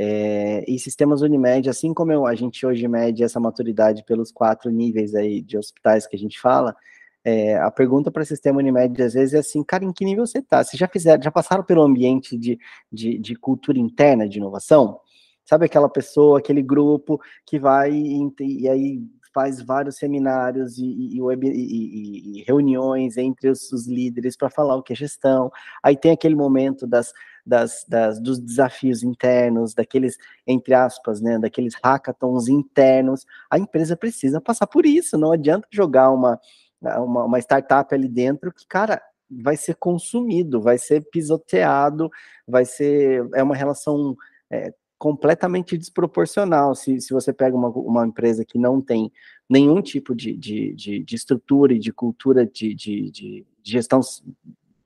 é, e sistemas Unimed, assim como eu, a gente hoje mede essa maturidade pelos quatro níveis aí de hospitais que a gente fala, é, a pergunta para o sistema Unimed às vezes é assim, cara, em que nível você está? Vocês já fizeram, já passaram pelo ambiente de, de, de cultura interna de inovação? Sabe aquela pessoa, aquele grupo que vai e, e aí faz vários seminários e, e, e, e reuniões entre os, os líderes para falar o que é gestão. Aí tem aquele momento das, das, das, dos desafios internos, daqueles, entre aspas, né, daqueles hackathons internos. A empresa precisa passar por isso, não adianta jogar uma, uma, uma startup ali dentro que, cara, vai ser consumido, vai ser pisoteado, vai ser, é uma relação é, completamente desproporcional se, se você pega uma, uma empresa que não tem nenhum tipo de, de, de, de estrutura e de cultura de, de, de gestão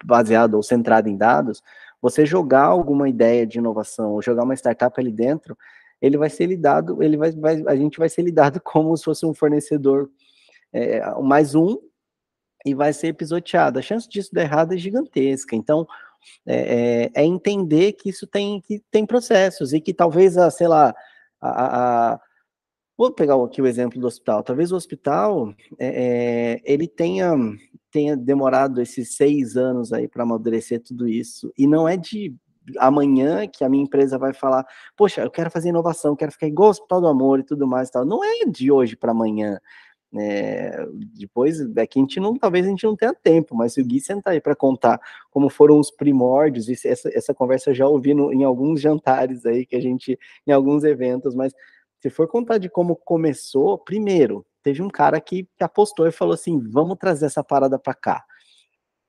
baseada ou centrada em dados, você jogar alguma ideia de inovação ou jogar uma startup ali dentro, ele vai ser lidado, ele vai, vai a gente vai ser lidado como se fosse um fornecedor é, mais um e vai ser pisoteado. A chance disso dar errado é gigantesca. Então, é, é, é, entender que isso tem, que tem processos e que talvez, a, sei lá, a, a vou pegar aqui o exemplo do hospital. Talvez o hospital é, é ele tenha, tenha demorado esses seis anos aí para amadurecer tudo isso e não é de amanhã que a minha empresa vai falar, poxa, eu quero fazer inovação, quero ficar igual o Hospital do Amor e tudo mais, tal. Não é de hoje para amanhã. É, depois que a gente não, talvez a gente não tenha tempo, mas se o Gui sentar aí para contar como foram os primórdios, essa, essa conversa eu já ouvi no, em alguns jantares aí que a gente, em alguns eventos, mas se for contar de como começou, primeiro, teve um cara que, apostou e falou assim: vamos trazer essa parada para cá.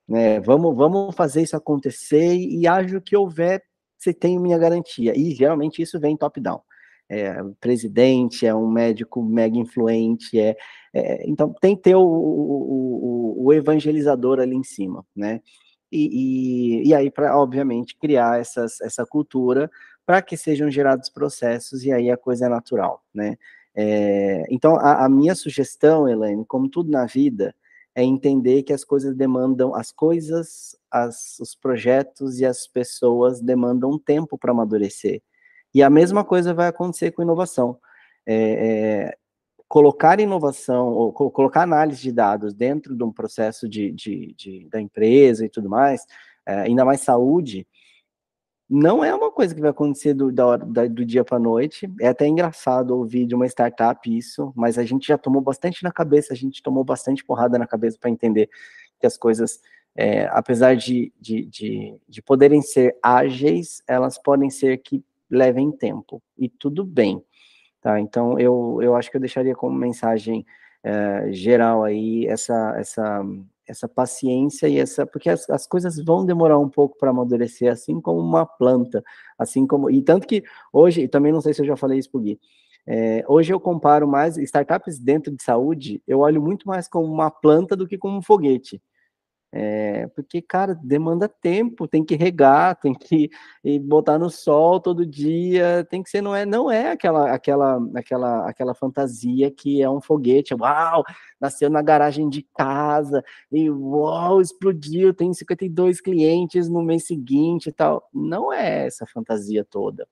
Né, vamos, vamos fazer isso acontecer e, e acho que houver, você tem minha garantia. E geralmente isso vem top-down é presidente, é um médico mega influente, é, é então tem que ter o, o, o, evangelizador ali em cima, né? E, e, e aí, para, obviamente, criar essas, essa cultura para que sejam gerados processos, e aí a coisa é natural, né? É, então, a, a minha sugestão, Elaine, como tudo na vida, é entender que as coisas demandam, as coisas, as, os projetos e as pessoas demandam tempo para amadurecer. E a mesma coisa vai acontecer com inovação. É, é, colocar inovação, ou colocar análise de dados dentro de um processo de, de, de da empresa e tudo mais, é, ainda mais saúde, não é uma coisa que vai acontecer do, da hora, da, do dia para noite. É até engraçado ouvir de uma startup isso, mas a gente já tomou bastante na cabeça, a gente tomou bastante porrada na cabeça para entender que as coisas, é, apesar de, de, de, de, poderem ser ágeis, elas podem ser que levem tempo, e tudo bem. Tá? Então, eu, eu acho que eu deixaria como mensagem é, geral aí essa, essa essa paciência e essa porque as, as coisas vão demorar um pouco para amadurecer, assim como uma planta, assim como e tanto que hoje, e também não sei se eu já falei isso pro Gui, é, hoje eu comparo mais startups dentro de saúde, eu olho muito mais como uma planta do que como um foguete. É, porque, cara, demanda tempo, tem que regar, tem que botar no sol todo dia, tem que ser, não é, não é aquela, aquela, aquela, aquela fantasia que é um foguete, uau, nasceu na garagem de casa, e uau, explodiu, tem 52 clientes no mês seguinte e tal. Não é essa fantasia toda.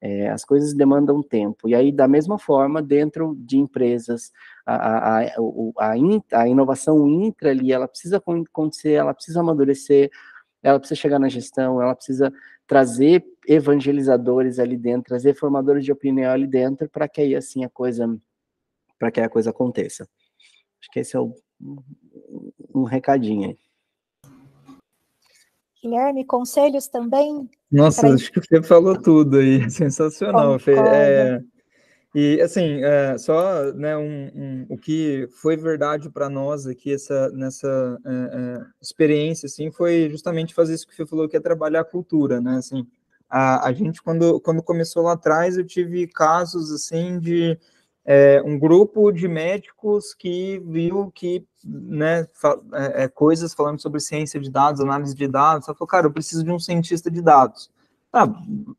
É, as coisas demandam tempo. E aí, da mesma forma, dentro de empresas, a, a, a, a, inovação intra ali, ela precisa acontecer, ela precisa amadurecer, ela precisa chegar na gestão, ela precisa trazer evangelizadores ali dentro, trazer formadores de opinião ali dentro, para que aí assim a coisa, para que a coisa aconteça. Acho que esse é o, um recadinho aí. Guilherme, conselhos também? Nossa, pra... acho que você falou tudo aí, sensacional, Fê. É, e assim, é, só né, um, um, o que foi verdade para nós aqui essa, nessa é, é, experiência, assim, foi justamente fazer isso que você falou, que é trabalhar a cultura, né? Assim, a, a gente quando, quando começou lá atrás, eu tive casos assim de é, um grupo de médicos que viu que, né, é, é, coisas falando sobre ciência de dados, análise de dados, falou, cara, eu preciso de um cientista de dados. Ah,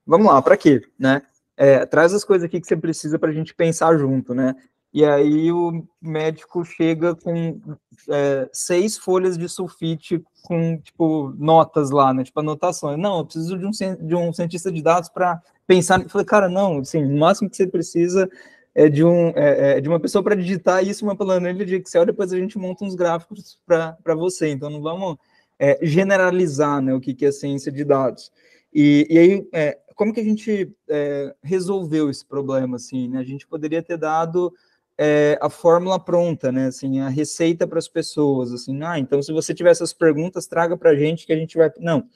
vamos lá, para quê, né? É, traz as coisas aqui que você precisa para a gente pensar junto, né? E aí o médico chega com é, seis folhas de sulfite com, tipo, notas lá, né? Tipo, anotações. Não, eu preciso de um, de um cientista de dados para pensar. Eu falei, cara, não, assim, o máximo que você precisa é de, um, é, é de uma pessoa para digitar isso uma planilha de Excel, depois a gente monta uns gráficos para você. Então, não vamos é, generalizar né, o que, que é ciência de dados. E, e aí, é, como que a gente é, resolveu esse problema? Assim, né? A gente poderia ter dado é, a fórmula pronta, né? Assim, a receita para as pessoas. Assim, ah, então se você tiver essas perguntas, traga para a gente que a gente vai. Não,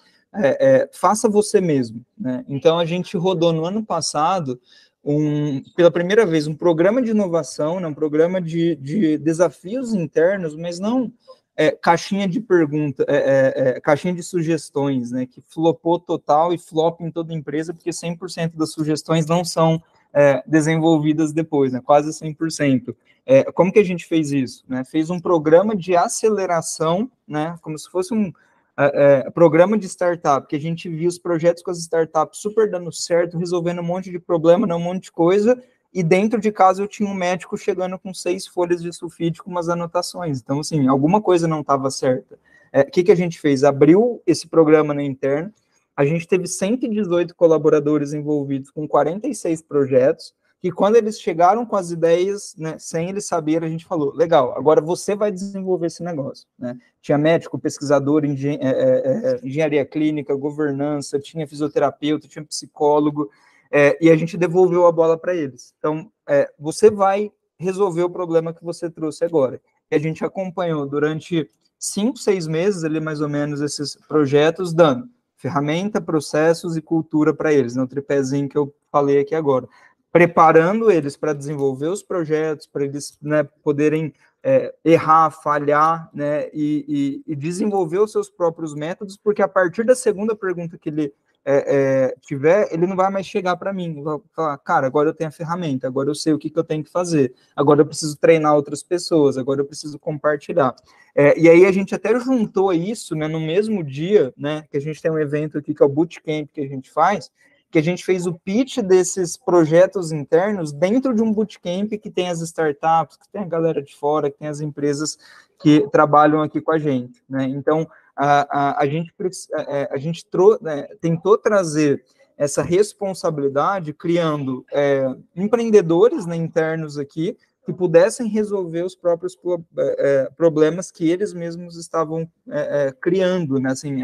faça você mesmo. Né? Então a gente rodou no ano passado um, pela primeira vez, um programa de inovação, né, um programa de, de desafios internos, mas não é, caixinha de pergunta, é, é, é caixinha de sugestões, né, que flopou total e flop em toda a empresa, porque 100% das sugestões não são é, desenvolvidas depois, né, quase 100%. É, como que a gente fez isso? Né? Fez um programa de aceleração, né, como se fosse um é, programa de startup, que a gente viu os projetos com as startups super dando certo, resolvendo um monte de problema, um monte de coisa, e dentro de casa eu tinha um médico chegando com seis folhas de sulfite com umas anotações. Então, assim, alguma coisa não estava certa. O é, que, que a gente fez? Abriu esse programa na interna, a gente teve 118 colaboradores envolvidos com 46 projetos, que quando eles chegaram com as ideias, né, sem eles saberem, a gente falou, legal, agora você vai desenvolver esse negócio. Né? Tinha médico, pesquisador, engen é, é, é, engenharia clínica, governança, tinha fisioterapeuta, tinha psicólogo, é, e a gente devolveu a bola para eles. Então, é, você vai resolver o problema que você trouxe agora. E a gente acompanhou durante cinco, seis meses, ali mais ou menos, esses projetos, dando ferramenta, processos e cultura para eles, no né? tripézinho que eu falei aqui agora preparando eles para desenvolver os projetos, para eles né, poderem é, errar, falhar, né, e, e, e, desenvolver os seus próprios métodos, porque a partir da segunda pergunta que ele é, é, tiver, ele não vai mais chegar para mim, vai falar, cara, agora eu tenho a ferramenta, agora eu sei o que, que eu tenho que fazer, agora eu preciso treinar outras pessoas, agora eu preciso compartilhar. É, e aí a gente até juntou isso, né, no mesmo dia, né, que a gente tem um evento aqui que é o Bootcamp que a gente faz, que a gente fez o pitch desses projetos internos dentro de um bootcamp que tem as startups, que tem a galera de fora, que tem as empresas que trabalham aqui com a gente, né? Então, a, a, a gente, a, é, a gente trou, né, tentou trazer essa responsabilidade criando é, empreendedores né, internos aqui que pudessem resolver os próprios pro, é, é problemas que eles mesmos estavam é, é criando, né? Assim,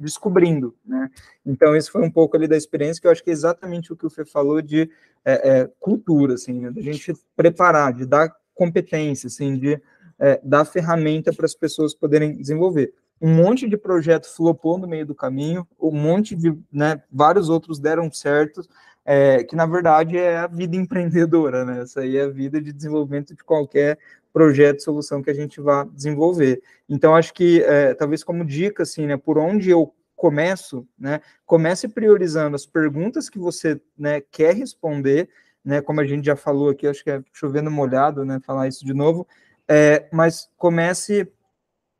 descobrindo, né? Então, esse foi um pouco ali da experiência, que eu acho que é exatamente o que o Fê falou de é, é, cultura, assim, né? Da gente preparar, de dar competência, assim, de é, dar ferramenta para as pessoas poderem desenvolver. Um monte de projeto flopou no meio do caminho, um monte de, né, vários outros deram certo, é, que na verdade é a vida empreendedora, né? Essa aí é a vida de desenvolvimento de qualquer projeto, solução que a gente vá desenvolver. Então, acho que, é, talvez como dica, assim, né, por onde eu começo, né, comece priorizando as perguntas que você, né, quer responder, né, como a gente já falou aqui, acho que é chovendo molhado, né, falar isso de novo, é, mas comece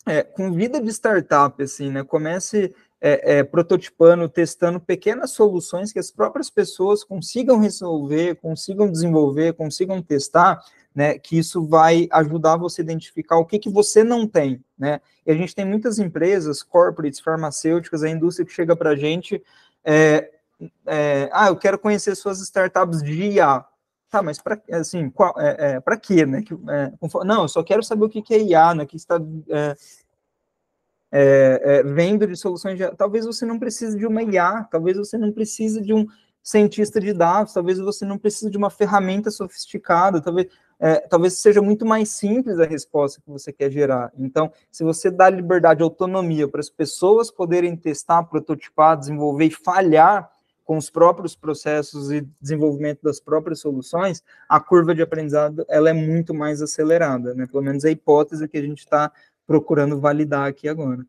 é, com vida de startup, assim, né, comece é, é, prototipando, testando pequenas soluções que as próprias pessoas consigam resolver, consigam desenvolver, consigam testar, né, que isso vai ajudar você a identificar o que, que você não tem, né, e a gente tem muitas empresas, corporates, farmacêuticas, a indústria que chega para a gente, é, é, ah, eu quero conhecer suas startups de IA, tá, mas para assim, é, é para quê, né, que, não, eu só quero saber o que, que é IA, né, que está é, é, vendo de soluções de, talvez você não precise de uma IA, talvez você não precise de um cientista de dados, talvez você não precise de uma ferramenta sofisticada, talvez é, talvez seja muito mais simples a resposta que você quer gerar. Então, se você dá liberdade, autonomia para as pessoas poderem testar, prototipar, desenvolver e falhar com os próprios processos e desenvolvimento das próprias soluções, a curva de aprendizado ela é muito mais acelerada, né? Pelo menos a hipótese que a gente está procurando validar aqui agora.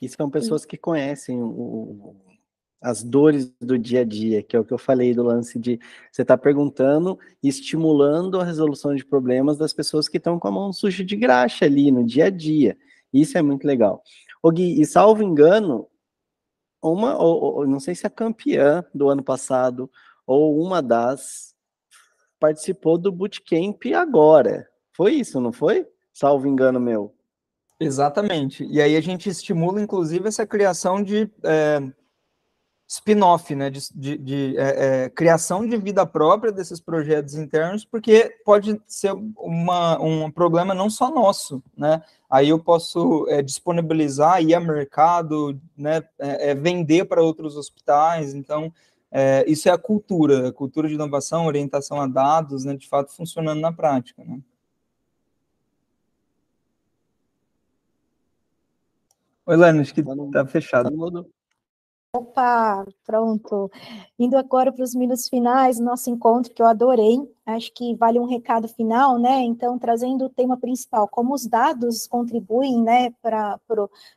E são pessoas que conhecem o, as dores do dia a dia, que é o que eu falei do lance de você estar tá perguntando e estimulando a resolução de problemas das pessoas que estão com a mão suja de graxa ali no dia a dia. Isso é muito legal. O Gui, e salvo engano, uma, ou, ou, não sei se a campeã do ano passado ou uma das participou do bootcamp agora. Foi isso, não foi? Salvo engano meu. Exatamente. E aí a gente estimula, inclusive, essa criação de é spin-off, né, de, de, de é, é, criação de vida própria desses projetos internos, porque pode ser uma, um problema não só nosso, né, aí eu posso é, disponibilizar, ir a mercado, né, é, é, vender para outros hospitais, então isso é a cultura, a cultura de inovação, orientação a dados, né, de fato funcionando na prática, né. Oi, Lana, acho que está tá fechado. Tá Opa, pronto. Indo agora para os minutos finais, nosso encontro que eu adorei, acho que vale um recado final, né? Então, trazendo o tema principal, como os dados contribuem, né, para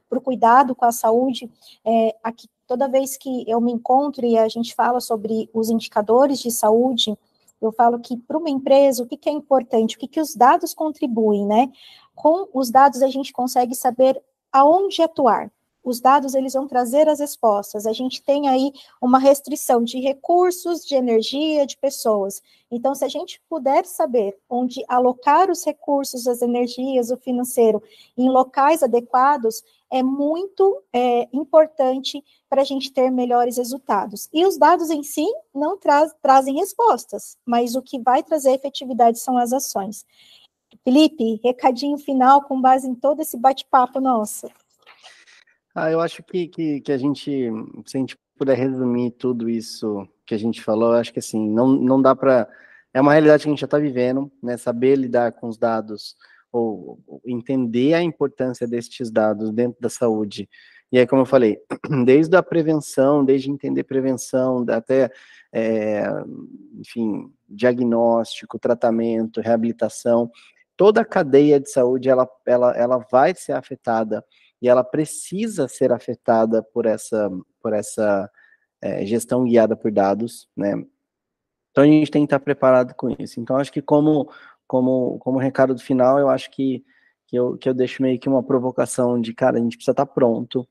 o cuidado com a saúde. É, aqui, toda vez que eu me encontro e a gente fala sobre os indicadores de saúde, eu falo que para uma empresa, o que, que é importante, o que, que os dados contribuem, né? Com os dados a gente consegue saber aonde atuar, os dados eles vão trazer as respostas. A gente tem aí uma restrição de recursos, de energia, de pessoas. Então, se a gente puder saber onde alocar os recursos, as energias, o financeiro em locais adequados, é muito é, importante para a gente ter melhores resultados. E os dados em si não tra trazem respostas, mas o que vai trazer efetividade são as ações. Felipe, recadinho final com base em todo esse bate-papo nosso. Ah, eu acho que, que, que, a gente, se a gente puder resumir tudo isso que a gente falou, acho que assim, não, não dá para. É uma realidade que a gente já está vivendo, né? Saber lidar com os dados, ou, ou entender a importância destes dados dentro da saúde. E aí, como eu falei, desde a prevenção, desde entender prevenção, até, é, enfim, diagnóstico, tratamento, reabilitação, toda a cadeia de saúde, ela, ela, ela vai ser afetada e ela precisa ser afetada por essa, por essa é, gestão guiada por dados, né? Então a gente tem que estar preparado com isso. Então acho que como como como recado do final, eu acho que que eu, que eu deixo meio que uma provocação de cara, a gente precisa estar pronto.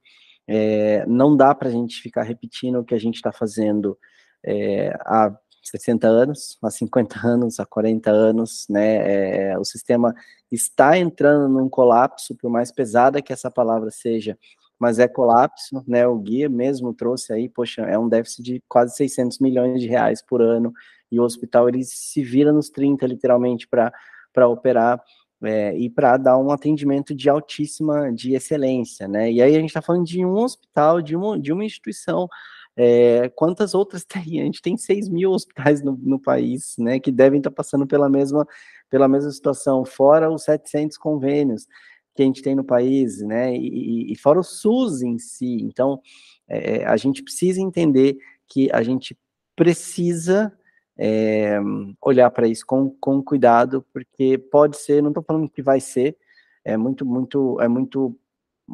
É, não dá para a gente ficar repetindo o que a gente está fazendo é, há 60 anos, há 50 anos, há 40 anos, né? É, o sistema está entrando num colapso, por mais pesada que essa palavra seja, mas é colapso, né? O guia mesmo trouxe aí, poxa, é um déficit de quase 600 milhões de reais por ano, e o hospital ele se vira nos 30, literalmente, para operar. é, e para dar um atendimento de altíssima, de excelência, né? E aí a gente está falando de um hospital, de uma, de uma instituição. É, quantas outras tem? A gente tem 6 mil hospitais no, no país, né, que devem estar passando pela mesma, pela mesma situação, fora os 700 convênios que a gente tem no país, né, e, e fora o SUS em si. Então, é, a gente precisa entender que a gente precisa é, olhar para isso com, com cuidado, porque pode ser, não estou falando que vai ser, é muito, muito, é muito,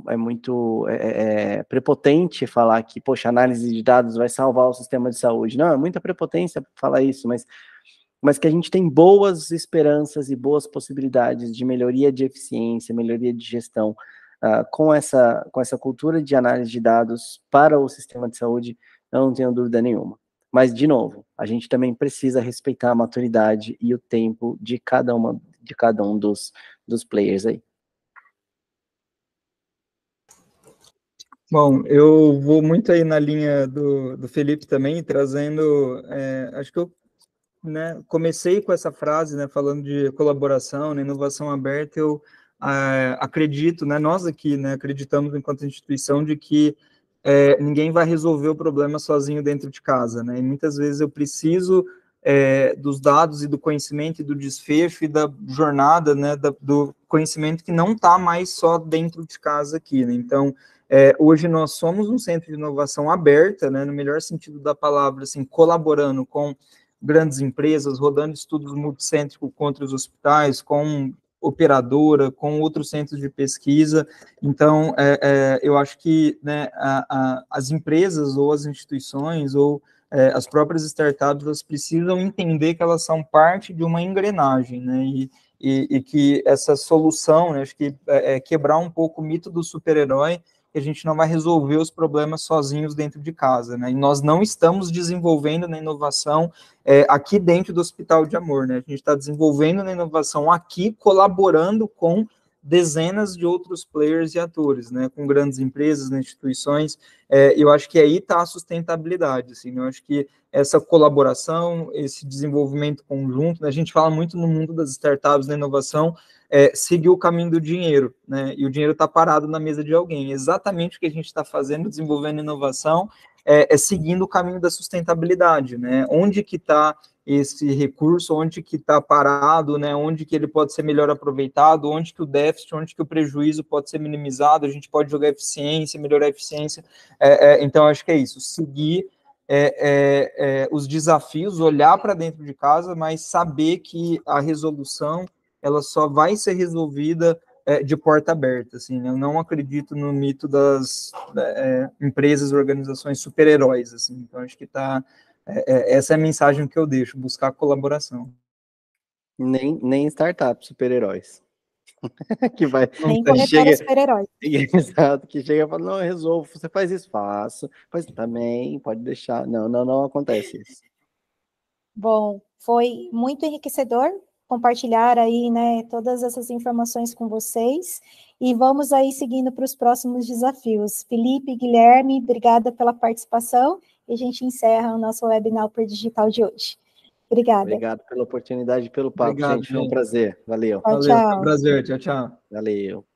é muito é, é, é, prepotente falar que, poxa, análise de dados vai salvar o sistema de saúde. Não, é muita prepotência falar isso, mas, mas que a gente tem boas esperanças e boas possibilidades de melhoria de eficiência, melhoria de gestão, uh, com, essa, com essa cultura de análise de dados para o sistema de saúde, eu não tenho dúvida nenhuma. Mas, de novo, a gente também precisa respeitar a maturidade e o tempo de cada, uma, de cada um dos, dos players aí. Bom, eu vou muito aí na linha do, do Felipe também, trazendo, é, acho que eu né, comecei com essa frase, né, falando de colaboração, né, inovação aberta, eu acredito, né, nós aqui, né, acreditamos enquanto instituição de que é, ninguém vai resolver o problema sozinho dentro de casa, né? E muitas vezes eu preciso é, dos dados e do conhecimento e do desfecho e da jornada, né? Da, do conhecimento que não está mais só dentro de casa aqui, né? Então, é, hoje nós somos um centro de inovação aberta, né? No melhor sentido da palavra, assim, colaborando com grandes empresas, rodando estudos multicêntricos contra os hospitais, com operadora, com outros centros de pesquisa. Então, é, é, eu acho que né, a, a, as empresas ou as instituições ou é, as próprias startups precisam entender que elas são parte de uma engrenagem, né? E, e, e que essa solução, né, acho que é, é quebrar um pouco o mito do super-herói que a gente não vai resolver os problemas sozinhos dentro de casa, né? E nós não estamos desenvolvendo na inovação é, aqui dentro do Hospital de Amor, né? A gente está desenvolvendo na inovação aqui, colaborando com dezenas de outros players e atores, né? Com grandes empresas, né, instituições. É, eu acho que aí está a sustentabilidade, assim. Né? Eu acho que essa colaboração, esse desenvolvimento conjunto, né? a gente fala muito no mundo das startups, da inovação, é, seguir o caminho do dinheiro, né? E o dinheiro está parado na mesa de alguém. Exatamente o que a gente está fazendo, desenvolvendo inovação, é, é, seguindo o caminho da sustentabilidade, né? Onde que está esse recurso, onde que está parado, né? Onde que ele pode ser melhor aproveitado, onde que o déficit, onde que o prejuízo pode ser minimizado, a gente pode jogar eficiência, melhorar a eficiência. É, é, então, acho que é isso, seguir é, é, é, os desafios, olhar para dentro de casa, mas saber que a resolução ela só vai ser resolvida é, de porta aberta. Assim, né? eu não acredito no mito das é, empresas, organizações super-heróis. Assim, então, acho que tá, é, é, essa é a mensagem que eu deixo: buscar colaboração. Nem, nem startup super-heróis. que vai. Nem chega, super-heróis. Exato, que chega e fala: não, eu resolvo, você faz isso, faço. Faz também, pode deixar. Não, não, não acontece isso. Bom, foi muito enriquecedor compartilhar aí, né, todas essas informações com vocês e vamos aí seguindo para os próximos desafios. Felipe, Guilherme, obrigada pela participação e a gente encerra o nosso webinar por digital de hoje. Obrigada. Obrigado pela oportunidade, pelo papo, Obrigado, gente. Foi um prazer. Valeu. Tchau, Valeu, tchau. um prazer. Tchau, tchau. Valeu.